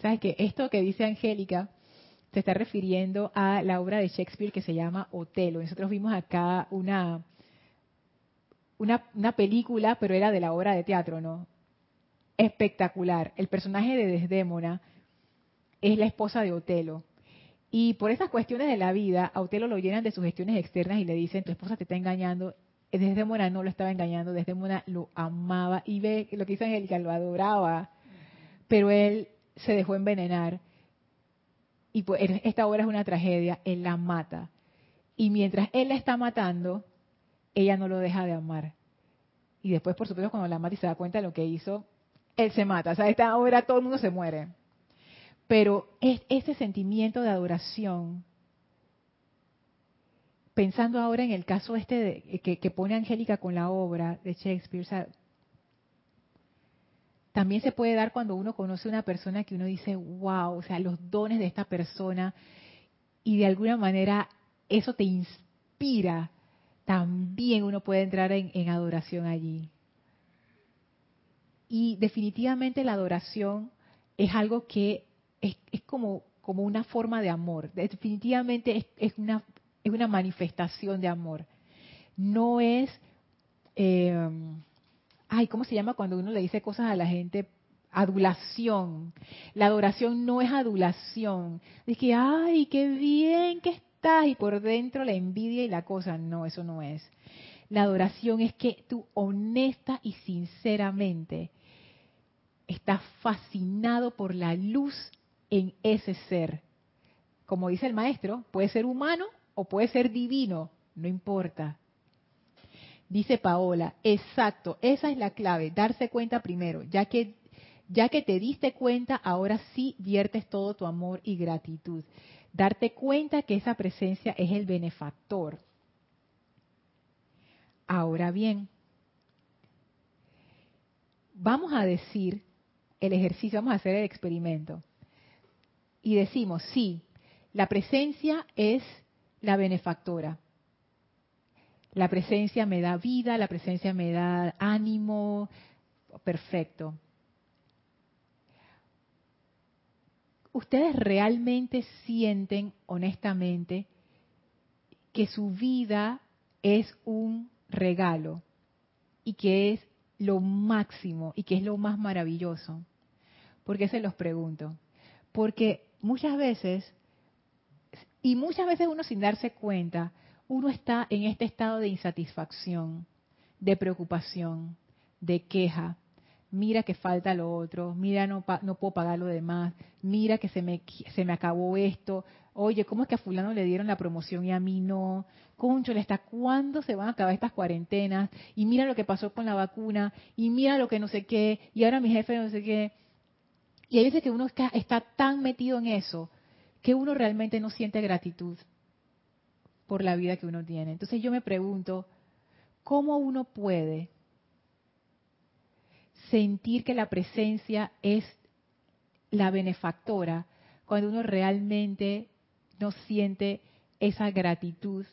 ¿Sabes qué? Esto que dice Angélica, se está refiriendo a la obra de Shakespeare que se llama Otelo. Nosotros vimos acá una, una, película, pero era de la obra de teatro, ¿no? Espectacular. El personaje de Desdémona es la esposa de Otelo. Y por esas cuestiones de la vida, a Otelo lo llenan de sugestiones externas y le dicen, tu esposa te está engañando. Desdémona no lo estaba engañando, Desdémona lo amaba y ve lo que dice Angélica, lo adoraba, pero él se dejó envenenar y pues esta obra es una tragedia, él la mata. Y mientras él la está matando, ella no lo deja de amar. Y después, por supuesto, cuando la mata y se da cuenta de lo que hizo, él se mata. O sea, esta obra todo el mundo se muere. Pero es ese sentimiento de adoración, pensando ahora en el caso este de, que, que, pone Angélica con la obra de Shakespeare, o sea, también se puede dar cuando uno conoce a una persona que uno dice, wow, o sea, los dones de esta persona y de alguna manera eso te inspira, también uno puede entrar en, adoración allí. Y definitivamente la adoración es algo que es, como, como una forma de amor, definitivamente es, una, es una manifestación de amor. No es... Eh, ay, ¿cómo se llama cuando uno le dice cosas a la gente? Adulación. La adoración no es adulación. Es que, ay, qué bien que estás y por dentro la envidia y la cosa. No, eso no es. La adoración es que tú honesta y sinceramente estás fascinado por la luz en ese ser. Como dice el maestro, puede ser humano o puede ser divino, no importa. Dice Paola, exacto, esa es la clave, darse cuenta primero, ya que ya que te diste cuenta, ahora sí viertes todo tu amor y gratitud. Darte cuenta que esa presencia es el benefactor. Ahora bien, vamos a decir el ejercicio, vamos a hacer el experimento. Y decimos, sí, la presencia es la benefactora. La presencia me da vida, la presencia me da ánimo, perfecto. ¿Ustedes realmente sienten honestamente que su vida es un regalo y que es lo máximo y que es lo más maravilloso? ¿Por qué se los pregunto? Porque muchas veces, y muchas veces uno sin darse cuenta, uno está en este estado de insatisfacción, de preocupación, de queja, mira que falta lo otro, mira no, no puedo pagar lo demás, mira que se me, se me acabó esto, oye, ¿cómo es que a fulano le dieron la promoción y a mí no? Concho, ¿hasta cuándo se van a acabar estas cuarentenas? Y mira lo que pasó con la vacuna, y mira lo que no sé qué, y ahora mi jefe no sé qué. Y hay veces que uno está, está tan metido en eso que uno realmente no siente gratitud por la vida que uno tiene. Entonces yo me pregunto, ¿cómo uno puede sentir que la presencia es la benefactora cuando uno realmente no siente esa gratitud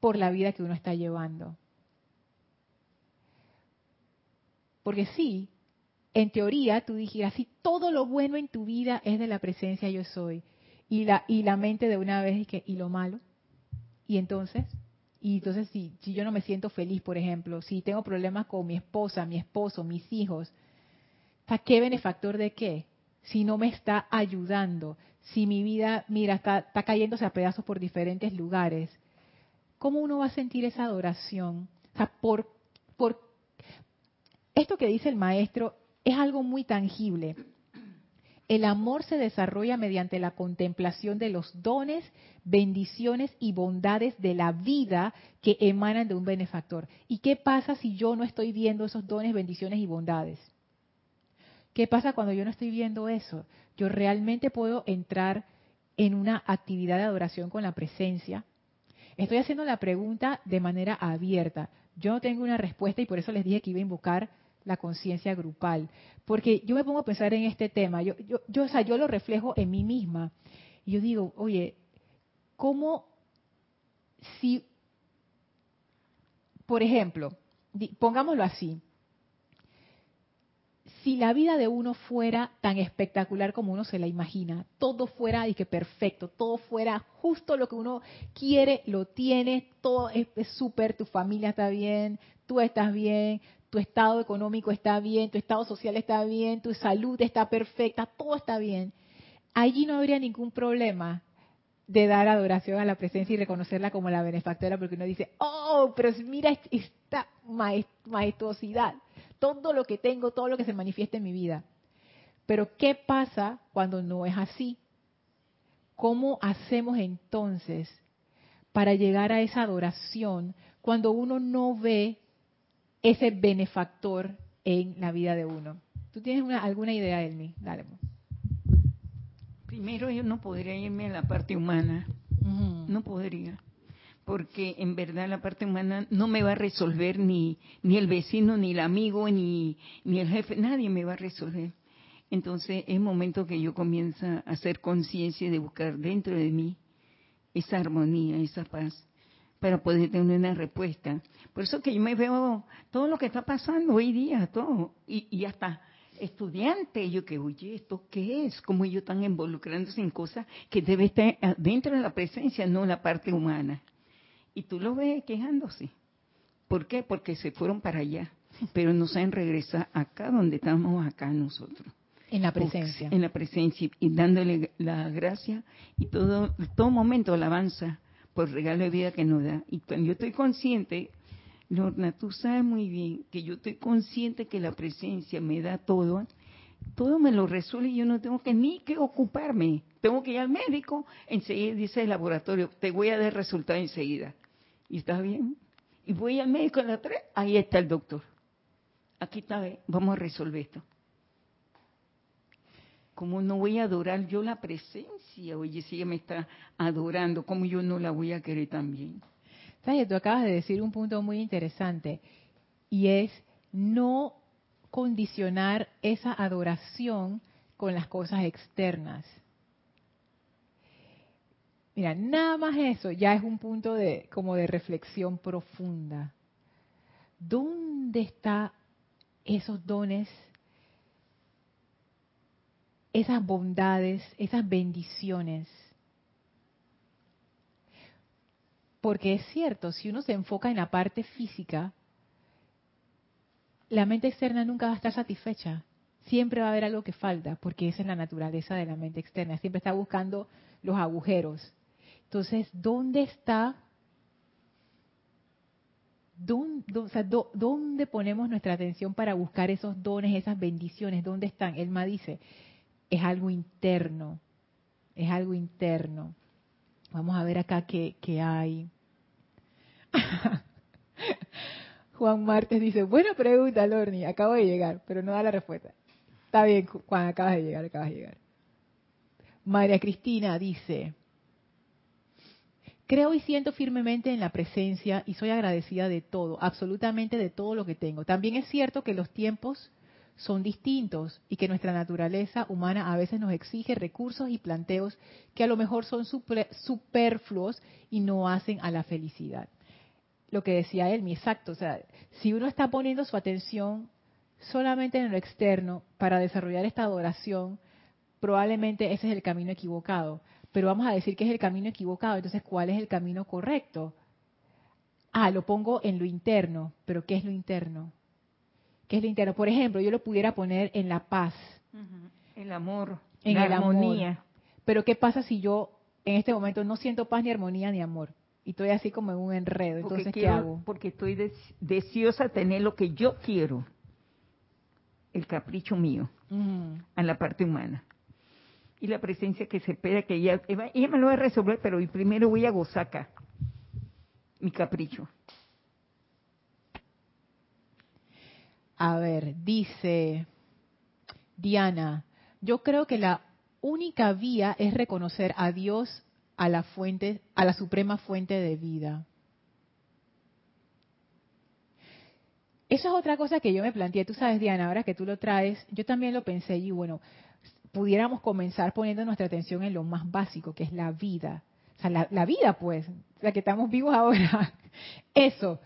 por la vida que uno está llevando. Porque sí, en teoría tú dijeras, si todo lo bueno en tu vida es de la presencia yo soy, y la, y la mente de una vez es que, ¿y lo malo? Y entonces, y entonces si, si yo no me siento feliz, por ejemplo, si tengo problemas con mi esposa, mi esposo, mis hijos, ¿qué benefactor de qué? Si no me está ayudando, si mi vida, mira, está, está cayéndose a pedazos por diferentes lugares, ¿cómo uno va a sentir esa adoración? O sea, por, por esto que dice el maestro es algo muy tangible. El amor se desarrolla mediante la contemplación de los dones, bendiciones y bondades de la vida que emanan de un benefactor. ¿Y qué pasa si yo no estoy viendo esos dones, bendiciones y bondades? ¿Qué pasa cuando yo no estoy viendo eso? Yo realmente puedo entrar en una actividad de adoración con la presencia. Estoy haciendo la pregunta de manera abierta. Yo no tengo una respuesta y por eso les dije que iba a invocar la conciencia grupal. Porque yo me pongo a pensar en este tema, yo, yo, yo, o sea, yo lo reflejo en mí misma. Yo digo, oye, ¿cómo si, por ejemplo, pongámoslo así, si la vida de uno fuera tan espectacular como uno se la imagina, todo fuera y que perfecto, todo fuera justo lo que uno quiere, lo tiene, todo es súper, tu familia está bien, tú estás bien, tu estado económico está bien, tu estado social está bien, tu salud está perfecta, todo está bien. Allí no habría ningún problema de dar adoración a la presencia y reconocerla como la benefactora, porque uno dice, oh, pero mira esta majestuosidad, todo lo que tengo, todo lo que se manifiesta en mi vida. Pero ¿qué pasa cuando no es así? ¿Cómo hacemos entonces para llegar a esa adoración cuando uno no ve ese benefactor en la vida de uno. ¿Tú tienes una, alguna idea, Elmi? Dale. Pues. Primero yo no podría irme a la parte humana. No podría. Porque en verdad la parte humana no me va a resolver ni, ni el vecino, ni el amigo, ni, ni el jefe. Nadie me va a resolver. Entonces es momento que yo comienza a hacer conciencia de buscar dentro de mí esa armonía, esa paz para poder tener una respuesta. Por eso que yo me veo todo lo que está pasando hoy día, todo, y, y hasta estudiante, yo que, oye, ¿esto qué es? ¿Cómo ellos están involucrándose en cosas que debe estar dentro de la presencia, no la parte humana? Y tú lo ves quejándose. ¿Por qué? Porque se fueron para allá, pero no saben regresar acá donde estamos acá nosotros. En la presencia. En la presencia y dándole la gracia y todo, todo momento alabanza por regalo de vida que nos da. Y cuando yo estoy consciente, Lorna, tú sabes muy bien que yo estoy consciente que la presencia me da todo, todo me lo resuelve y yo no tengo que ni que ocuparme. Tengo que ir al médico, enseguida dice el laboratorio, te voy a dar resultado enseguida. ¿Y está bien? Y voy al médico en la tres, ahí está el doctor. Aquí está, vamos a resolver esto. ¿Cómo no voy a adorar yo la presencia? Oye, si ella me está adorando, ¿cómo yo no la voy a querer también? Sabes, tú acabas de decir un punto muy interesante y es no condicionar esa adoración con las cosas externas. Mira, nada más eso ya es un punto de como de reflexión profunda. ¿Dónde están esos dones esas bondades, esas bendiciones. Porque es cierto, si uno se enfoca en la parte física, la mente externa nunca va a estar satisfecha. Siempre va a haber algo que falta, porque esa es la naturaleza de la mente externa. Siempre está buscando los agujeros. Entonces, ¿dónde está ¿dónde, o sea, ¿dónde ponemos nuestra atención para buscar esos dones, esas bendiciones? ¿Dónde están? Elma dice, es algo interno, es algo interno. Vamos a ver acá qué, qué hay. *laughs* Juan Martes dice, buena pregunta, Lorni, acabo de llegar, pero no da la respuesta. Está bien, Juan, acabas de llegar, acabas de llegar. María Cristina dice, creo y siento firmemente en la presencia y soy agradecida de todo, absolutamente de todo lo que tengo. También es cierto que los tiempos son distintos y que nuestra naturaleza humana a veces nos exige recursos y planteos que a lo mejor son superfluos y no hacen a la felicidad lo que decía él, mi exacto, o sea, si uno está poniendo su atención solamente en lo externo para desarrollar esta adoración, probablemente ese es el camino equivocado. Pero vamos a decir que es el camino equivocado, entonces ¿cuál es el camino correcto? Ah, lo pongo en lo interno, pero ¿qué es lo interno? ¿Qué es? Por ejemplo, yo lo pudiera poner en la paz. El amor, en la armonía. Pero ¿qué pasa si yo en este momento no siento paz ni armonía ni amor? y estoy así como en un enredo. Entonces, ¿qué hago? Porque estoy deseosa de tener lo que yo quiero, el capricho mío, a la parte humana. Y la presencia que se espera que ella, ella me lo va a resolver, pero primero voy a gozar acá, mi capricho. A ver, dice Diana, yo creo que la única vía es reconocer a Dios a la fuente, a la suprema fuente de vida. Eso es otra cosa que yo me planteé, tú sabes Diana, ahora que tú lo traes, yo también lo pensé y bueno, pudiéramos comenzar poniendo nuestra atención en lo más básico, que es la vida. O sea, la, la vida pues, la que estamos vivos ahora. *laughs* Eso.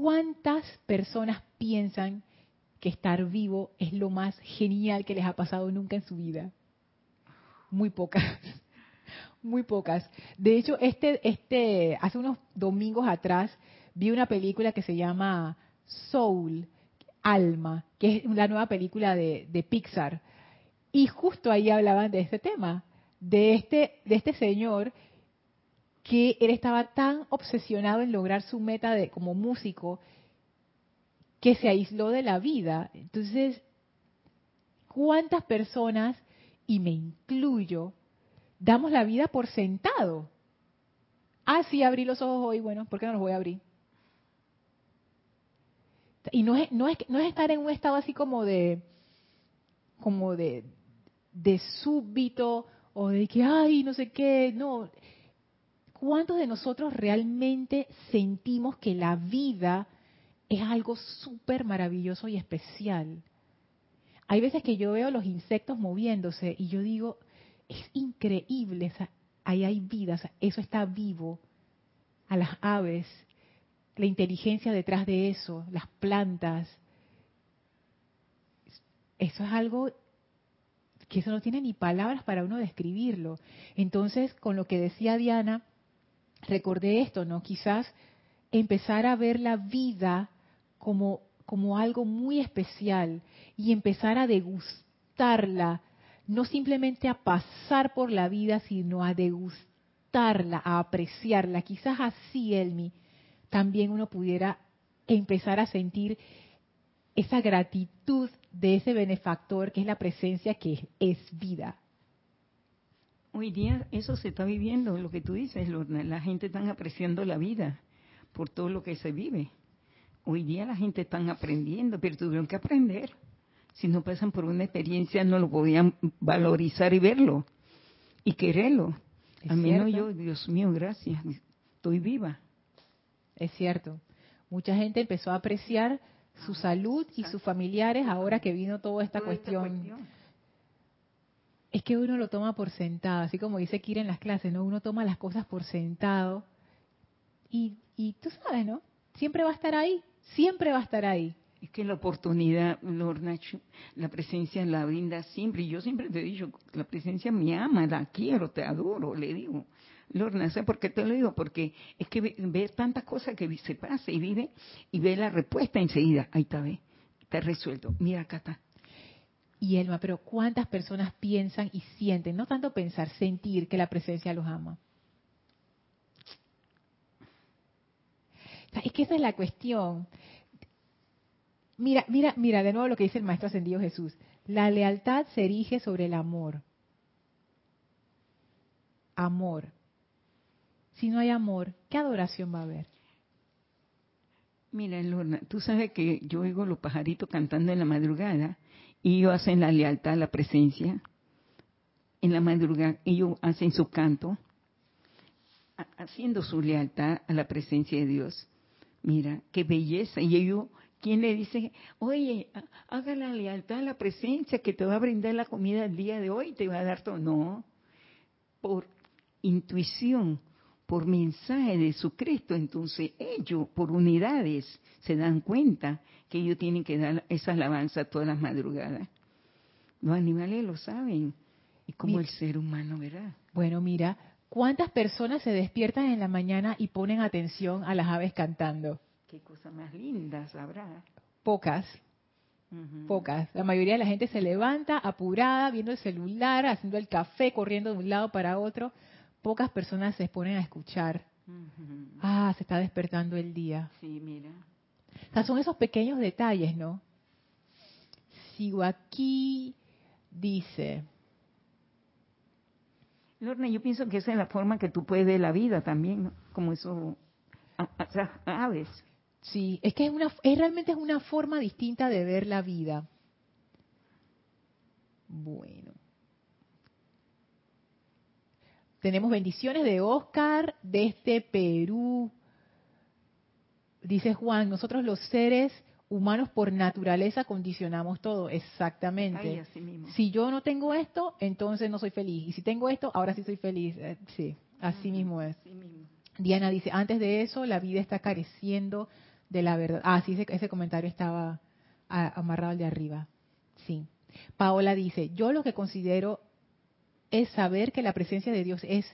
¿Cuántas personas piensan que estar vivo es lo más genial que les ha pasado nunca en su vida? muy pocas, *laughs* muy pocas. De hecho, este, este, hace unos domingos atrás vi una película que se llama Soul, Alma, que es la nueva película de, Pixar. Y justo ahí hablaban de este tema, de este, de este señor que él estaba tan obsesionado en lograr su meta de como músico que se aisló de la vida. Entonces, ¿cuántas personas y me incluyo, damos la vida por sentado. Ah, sí, abrí los ojos hoy, bueno, ¿por qué no los voy a abrir? Y no es, no es, no es estar en un estado así como de, como de, de súbito o de que, ay, no sé qué, no. ¿Cuántos de nosotros realmente sentimos que la vida es algo súper maravilloso y especial? Hay veces que yo veo los insectos moviéndose y yo digo, es increíble, ahí hay vida, eso está vivo. A las aves, la inteligencia detrás de eso, las plantas. Eso es algo que eso no tiene ni palabras para uno describirlo. Entonces, con lo que decía Diana, recordé esto, ¿no? Quizás empezar a ver la vida como como algo muy especial y empezar a degustarla, no simplemente a pasar por la vida, sino a degustarla, a apreciarla. Quizás así, Elmi, también uno pudiera empezar a sentir esa gratitud de ese benefactor que es la presencia que es vida. Hoy día eso se está viviendo, lo que tú dices, Lorna. La gente está apreciando la vida por todo lo que se vive. Hoy día la gente está aprendiendo, pero tuvieron que aprender. Si no pasan por una experiencia, no lo podían valorizar y verlo y quererlo. Al menos yo, Dios mío, gracias, estoy viva. Es cierto. Mucha gente empezó a apreciar su salud y sus familiares ahora que vino toda esta, cuestión. Es que uno lo toma por sentado, así como dice Kira en las clases, ¿no? Uno toma las cosas por sentado y, y tú sabes, ¿no? Siempre va a estar ahí siempre va a estar ahí. Es que la oportunidad, Lorna, la presencia la brinda siempre. Y yo siempre te he dicho, la presencia me ama, la quiero, te adoro, le digo. Lorna, ¿sabes por qué te lo digo? Porque es que ve, tantas cosas que se pasa y vive y ve la respuesta enseguida. Ahí está, ve, está resuelto. Mira, acá está. Y Elma, pero ¿cuántas personas piensan y sienten, no tanto pensar, sentir que la presencia los ama? Es que esa es la cuestión. Mira, mira, mira de nuevo lo que dice el Maestro Ascendido Jesús. La lealtad se erige sobre el amor. Amor. Si no hay amor, ¿qué adoración va a haber? Mira, Lorna, tú sabes que yo oigo los pajaritos cantando en la madrugada ellos hacen la lealtad a la presencia. En la madrugada ellos hacen su canto, haciendo su lealtad a la presencia de Dios. Mira, qué belleza. Y ellos, ¿quién le dice, oye, haga la lealtad a la presencia que te va a brindar la comida el día de hoy te va a dar todo? No, por intuición, por mensaje de su Cristo, entonces ellos, por unidades, se dan cuenta que ellos tienen que dar esa alabanza todas las madrugadas. Los animales lo saben, y como el ser humano, ¿verdad? Bueno, mira, ¿cuántas personas se despiertan en la mañana y ponen atención a las aves cantando? Qué cosa más linda habrá. Pocas. Pocas. La mayoría de la gente se levanta apurada, viendo el celular, haciendo el café, corriendo de un lado para otro pocas personas se ponen a escuchar. Ah, se está despertando el día. Sí, mira. O sea, son esos pequeños detalles, ¿no? Sigo aquí, dice. Lorna, yo pienso que esa es la forma que tú puedes ver la vida también, ¿no? como eso, aves. Sí, es que es, una, es realmente es una forma distinta de ver la vida. Bueno. Tenemos bendiciones de Oscar desde Perú. Dice Juan, nosotros los seres humanos por naturaleza condicionamos todo, exactamente. Si yo no tengo esto, entonces no soy feliz. Y si tengo esto, ahora sí soy feliz. Eh, sí, así mismo es. Diana dice, antes de eso, la vida está careciendo de la verdad. Ah, sí, ese, ese comentario estaba amarrado al de arriba. Sí. Paola dice, yo lo que considero es saber que la presencia de Dios es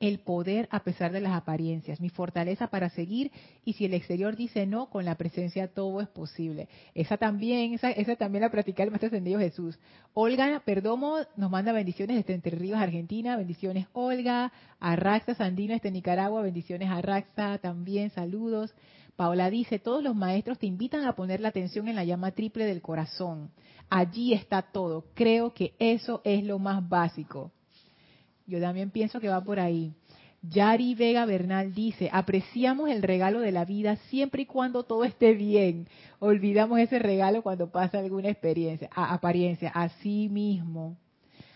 el poder a pesar de las apariencias, mi fortaleza para seguir y si el exterior dice no, con la presencia todo es posible. Esa también, esa, esa también la practica el Maestro Ascendido Jesús. Olga Perdomo nos manda bendiciones desde Entre Ríos, Argentina, bendiciones Olga, Arraxa Sandino desde Nicaragua, bendiciones Arraxa también, saludos. Paola dice, todos los maestros te invitan a poner la atención en la llama triple del corazón. Allí está todo. Creo que eso es lo más básico. Yo también pienso que va por ahí. Yari Vega Bernal dice, apreciamos el regalo de la vida siempre y cuando todo esté bien. Olvidamos ese regalo cuando pasa alguna experiencia, apariencia, así mismo,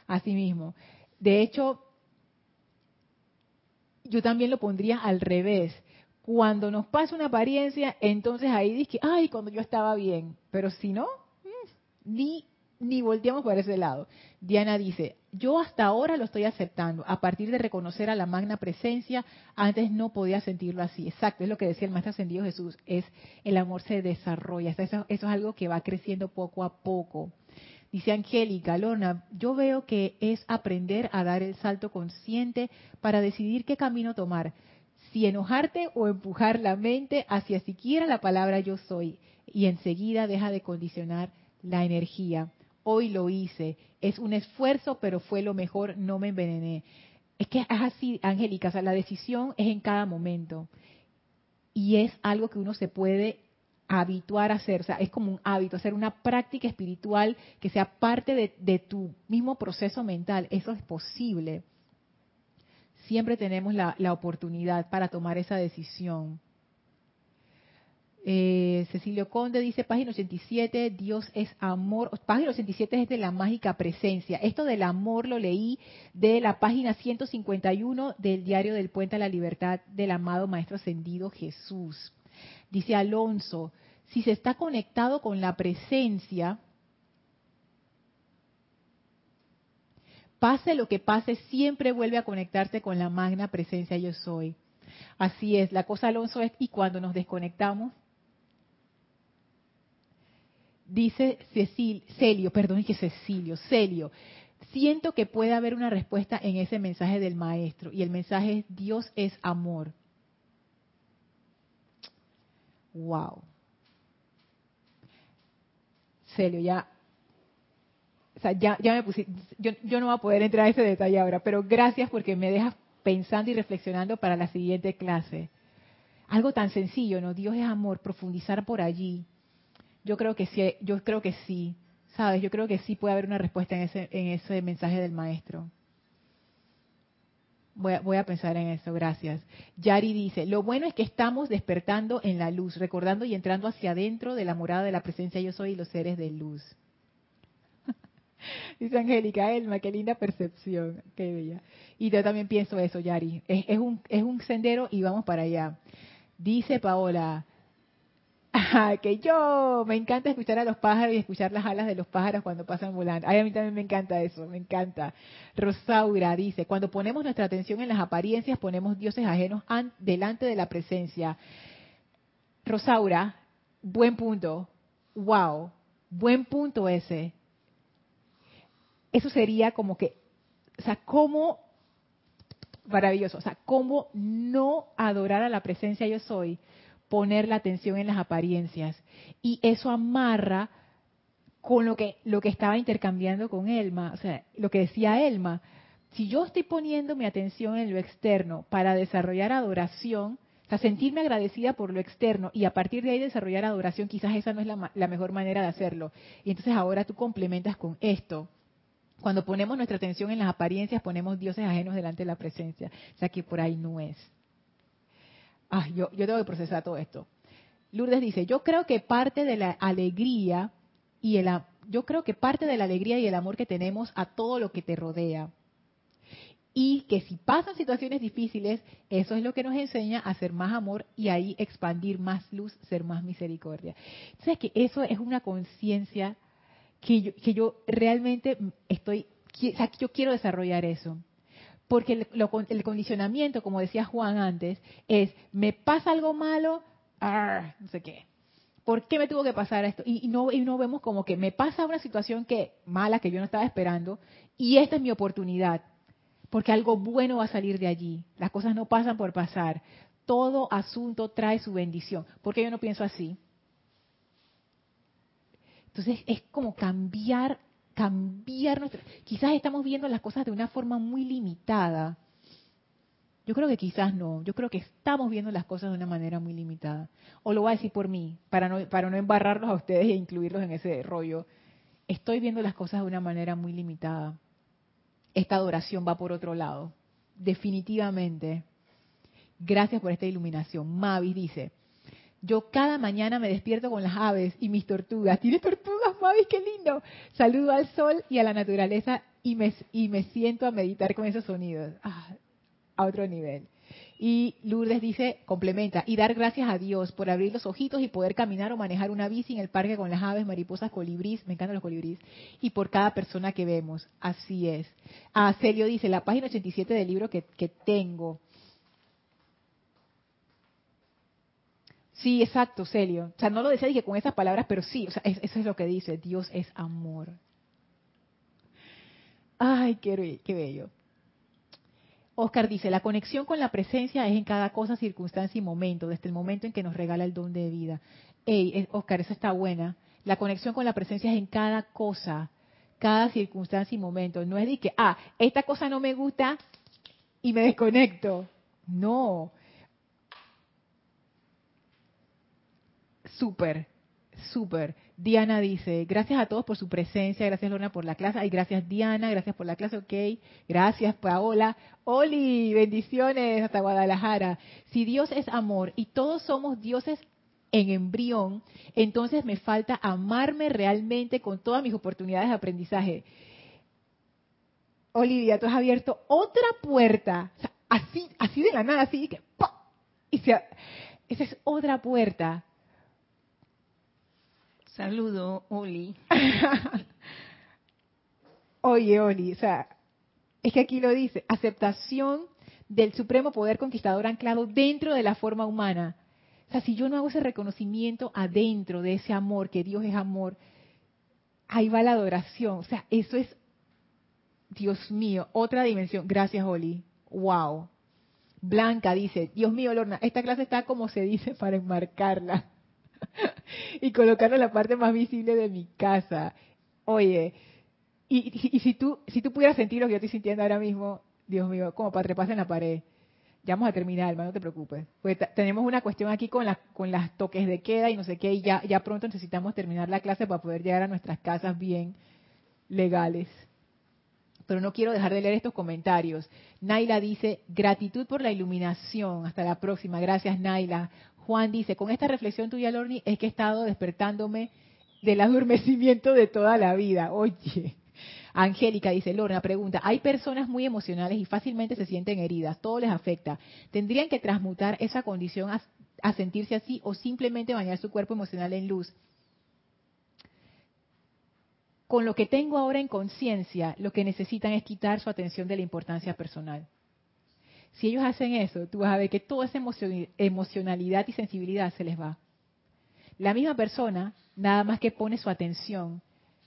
así mismo. De hecho, yo también lo pondría al revés. Cuando nos pasa una apariencia, entonces ahí dice, ay, cuando yo estaba bien. Pero si no, mm, ni ni volteamos por ese lado. Diana dice, yo hasta ahora lo estoy aceptando, a partir de reconocer a la magna presencia, antes no podía sentirlo así. Exacto, es lo que decía el Maestro Ascendido Jesús, es el amor se desarrolla, eso, eso es algo que va creciendo poco a poco. Dice Angélica, Lorna, yo veo que es aprender a dar el salto consciente para decidir qué camino tomar, si enojarte o empujar la mente hacia siquiera la palabra yo soy, y enseguida deja de condicionar la energía hoy lo hice. Es un esfuerzo, pero fue lo mejor, no me envenené. Es que es así, Angélica, o sea, la decisión es en cada momento. Y es algo que uno se puede habituar a hacer, o sea, es como un hábito, hacer una práctica espiritual que sea parte de, tu mismo proceso mental. Eso es posible. Siempre tenemos la oportunidad para tomar esa decisión. Eh, Cecilio Conde dice, página 87, Dios es amor. Página 87 es de la mágica presencia. Esto del amor lo leí de la página 151 del diario del Puente a la Libertad del amado Maestro Ascendido Jesús. Dice Alonso, si se está conectado con la presencia, pase lo que pase, siempre vuelve a conectarse con la magna presencia yo soy. Así es, la cosa Alonso es, y cuando nos desconectamos, Dice Cecil, Celio, perdón, que Cecilio, Celio, siento que puede haber una respuesta en ese mensaje del maestro y el mensaje es Dios es amor. Wow. Celio, ya, o sea, ya, ya me puse, yo, yo no voy a poder entrar a ese detalle ahora, pero gracias porque me dejas pensando y reflexionando para la siguiente clase. algo tan sencillo, ¿no? Dios es amor, profundizar por allí. Yo creo que sí, yo creo que sí, ¿sabes? Yo creo que sí puede haber una respuesta en ese, en ese mensaje del maestro. Voy a, pensar en eso, gracias. Yari dice, lo bueno es que estamos despertando en la luz, recordando y entrando hacia adentro de la morada de la presencia yo soy y los seres de luz. *laughs* Dice Angélica, Elma, qué linda percepción, qué bella. Y yo también pienso eso, Yari. Es, un, es un sendero y vamos para allá. Dice Paola, que yo me encanta escuchar a los pájaros y escuchar las alas de los pájaros cuando pasan volando. Ay, a mí también me encanta eso, me encanta. Rosaura dice, cuando ponemos nuestra atención en las apariencias, ponemos dioses ajenos delante de la presencia. Rosaura, buen punto. Wow, buen punto ese. Eso sería como que, o sea, cómo, maravilloso, o sea, cómo no adorar a la presencia yo soy poner la atención en las apariencias. Y eso amarra con lo que, lo que estaba intercambiando con Elma, o sea, lo que decía Elma. Si yo estoy poniendo mi atención en lo externo para desarrollar adoración, o sea, sentirme agradecida por lo externo y a partir de ahí desarrollar adoración, quizás esa no es la, la mejor manera de hacerlo. Y entonces ahora tú complementas con esto. Cuando ponemos nuestra atención en las apariencias, ponemos dioses ajenos delante de la presencia. O sea que por ahí no es. Ah, yo, yo tengo que procesar todo esto. Lourdes dice, yo creo que parte de la alegría y el yo creo que parte de la alegría y el amor que tenemos a todo lo que te rodea. Y que si pasan situaciones difíciles, eso es lo que nos enseña a hacer más amor y ahí expandir más luz, ser más misericordia. Entonces, que eso es una conciencia que yo, que yo realmente estoy, yo quiero desarrollar eso. Porque el, condicionamiento, como decía Juan antes, es, me pasa algo malo, no sé qué. ¿Por qué me tuvo que pasar esto? Y, no, y no vemos como que me pasa una situación que mala que yo no estaba esperando y esta es mi oportunidad. Porque algo bueno va a salir de allí. Las cosas no pasan por pasar. Todo asunto trae su bendición. ¿Por qué yo no pienso así? Entonces es como cambiar cambiar nuestra... Quizás estamos viendo las cosas de una forma muy limitada. Yo creo que quizás no. Yo creo que estamos viendo las cosas de una manera muy limitada. O lo voy a decir por mí, para no, para no embarrarlos a ustedes e incluirlos en ese rollo. Estoy viendo las cosas de una manera muy limitada. Esta adoración va por otro lado. Definitivamente. Gracias por esta iluminación. Mavis dice, yo cada mañana me despierto con las aves y mis tortugas. ¿Tienes tortugas, ¡Qué lindo! Saludo al sol y a la naturaleza y me, y me siento a meditar con esos sonidos. Ah, a otro nivel. Y Lourdes dice, complementa, y dar gracias a Dios por abrir los ojitos y poder caminar o manejar una bici en el parque con las aves, mariposas, colibrís, me encantan los colibrís, y por cada persona que vemos. Así es. A Celio dice, la página 87 del libro que tengo Sí, exacto, Celio. O sea, no lo decía dije con esas palabras, pero sí, o sea, eso es lo que dice. Dios es amor. Ay, qué, bello. Oscar dice, la conexión con la presencia es en cada cosa, circunstancia y momento, desde el momento en que nos regala el don de vida. Ey, Oscar, esa está buena. La conexión con la presencia es en cada cosa, cada circunstancia y momento. No es de que, ah, esta cosa no me gusta y me desconecto. No, Súper, súper. Diana dice, gracias a todos por su presencia, gracias Lorna por la clase, y gracias Diana, gracias por la clase, ok, gracias Paola, Oli, bendiciones hasta Guadalajara. Si Dios es amor y todos somos dioses en embrión, entonces me falta amarme realmente con todas mis oportunidades de aprendizaje. Olivia, tú has abierto otra puerta, así, así de la nada, así que Y esa es otra puerta Saludo, Oli. *laughs* Oye, Oli, o sea, es que aquí lo dice, aceptación del supremo poder conquistador anclado dentro de la forma humana. O sea, si yo no hago ese reconocimiento adentro de ese amor, que Dios es amor, ahí va la adoración. O sea, eso es, Dios mío, otra dimensión. Gracias, Oli. Wow. Blanca dice, Dios mío, Lorna, esta clase está como se dice para enmarcarla. *laughs* y colocarlo en la parte más visible de mi casa. Oye, y, si tú si tú pudieras sentir lo que yo estoy sintiendo ahora mismo, Dios mío, como para treparse en la pared. Ya vamos a terminar, hermano, no te preocupes. Pues tenemos una cuestión aquí con, las con las toques de queda y no sé qué, y ya, ya pronto necesitamos terminar la clase para poder llegar a nuestras casas bien legales. Pero no quiero dejar de leer estos comentarios. Naila dice, gratitud por la iluminación. Hasta la próxima. Gracias, Naila. Juan dice, con esta reflexión tuya, Lorni, es que he estado despertándome del adormecimiento de toda la vida. Oye, Angélica dice, Lorna pregunta, hay personas muy emocionales y fácilmente se sienten heridas, todo les afecta. ¿Tendrían que transmutar esa condición a, sentirse así o simplemente bañar su cuerpo emocional en luz? Con lo que tengo ahora en conciencia, lo que necesitan es quitar su atención de la importancia personal. Si ellos hacen eso, tú vas a ver que toda esa emocionalidad y sensibilidad se les va. La misma persona, nada más que pone su atención,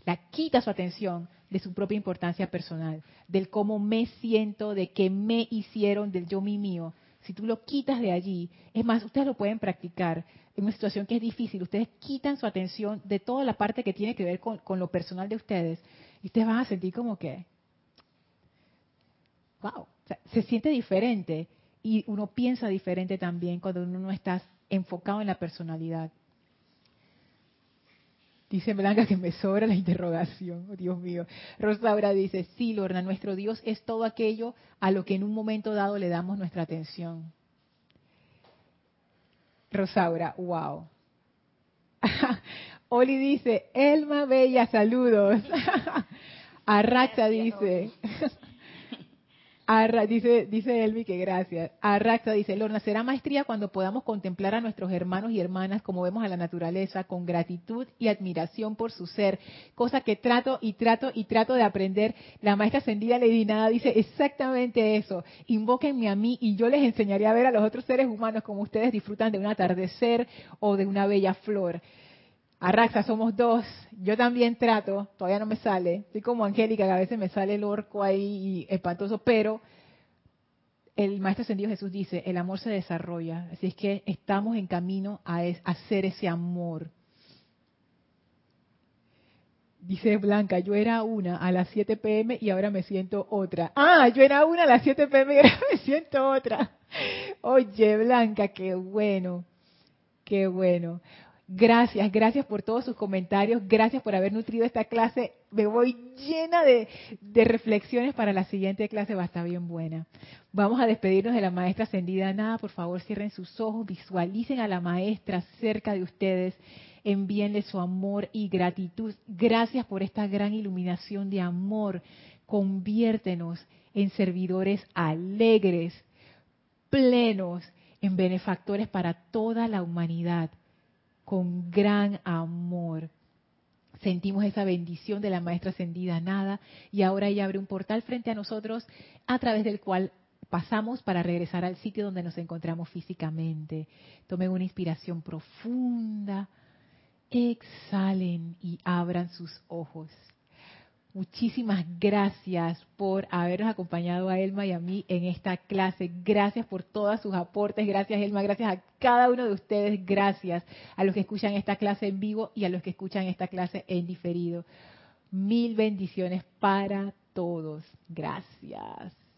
la quita su atención de su propia importancia personal, del cómo me siento, de qué me hicieron, del yo mi mío. Si tú lo quitas de allí, es más, ustedes lo pueden practicar en una situación que es difícil, ustedes quitan su atención de toda la parte que tiene que ver con, con lo personal de ustedes y ustedes van a sentir como que, wow, se siente diferente y uno piensa diferente también cuando uno no está enfocado en la personalidad. Dice Blanca que me sobra la interrogación, oh, Dios mío. Rosaura dice, sí, Lorna, nuestro Dios es todo aquello a lo que en un momento dado le damos nuestra atención. Rosaura, wow. *laughs* Oli dice, Elma Bella, saludos. *laughs* Arracha dice, *laughs* dice, dice Elvi que gracias. Arraxa dice, Lorna, será maestría cuando podamos contemplar a nuestros hermanos y hermanas como vemos a la naturaleza, con gratitud y admiración por su ser, cosa que trato y trato y trato de aprender. La maestra ascendida Lady Nada dice exactamente eso. Invóquenme a mí y yo les enseñaré a ver a los otros seres humanos como ustedes disfrutan de un atardecer o de una bella flor. Arraxa, somos dos. Yo también trato, todavía no me sale. Estoy como Angélica, que a veces me sale el orco ahí espantoso, pero el Maestro Ascendido Jesús dice, el amor se desarrolla. Así es que estamos en camino a, hacer ese amor. Dice Blanca, yo era una a las 7 pm y ahora me siento otra. Ah, yo era una a las 7 pm y ahora *laughs* me siento otra. Oye, Blanca, qué bueno, qué bueno. Gracias, gracias por todos sus comentarios, gracias por haber nutrido esta clase. Me voy llena de, reflexiones para la siguiente clase, va a estar bien buena. Vamos a despedirnos de la maestra ascendida. Nada, por favor, cierren sus ojos, visualicen a la maestra cerca de ustedes, envíenle su amor y gratitud. Gracias por esta gran iluminación de amor. Conviértenos en servidores alegres, plenos, en benefactores para toda la humanidad con gran amor. Sentimos esa bendición de la maestra ascendida nada y ahora ella abre un portal frente a nosotros a través del cual pasamos para regresar al sitio donde nos encontramos físicamente. Tomen una inspiración profunda, exhalen y abran sus ojos. Muchísimas gracias por habernos acompañado a Elma y a mí en esta clase. Gracias por todos sus aportes. Gracias, Elma. Gracias a cada uno de ustedes. Gracias a los que escuchan esta clase en vivo y a los que escuchan esta clase en diferido. Mil bendiciones para todos. Gracias.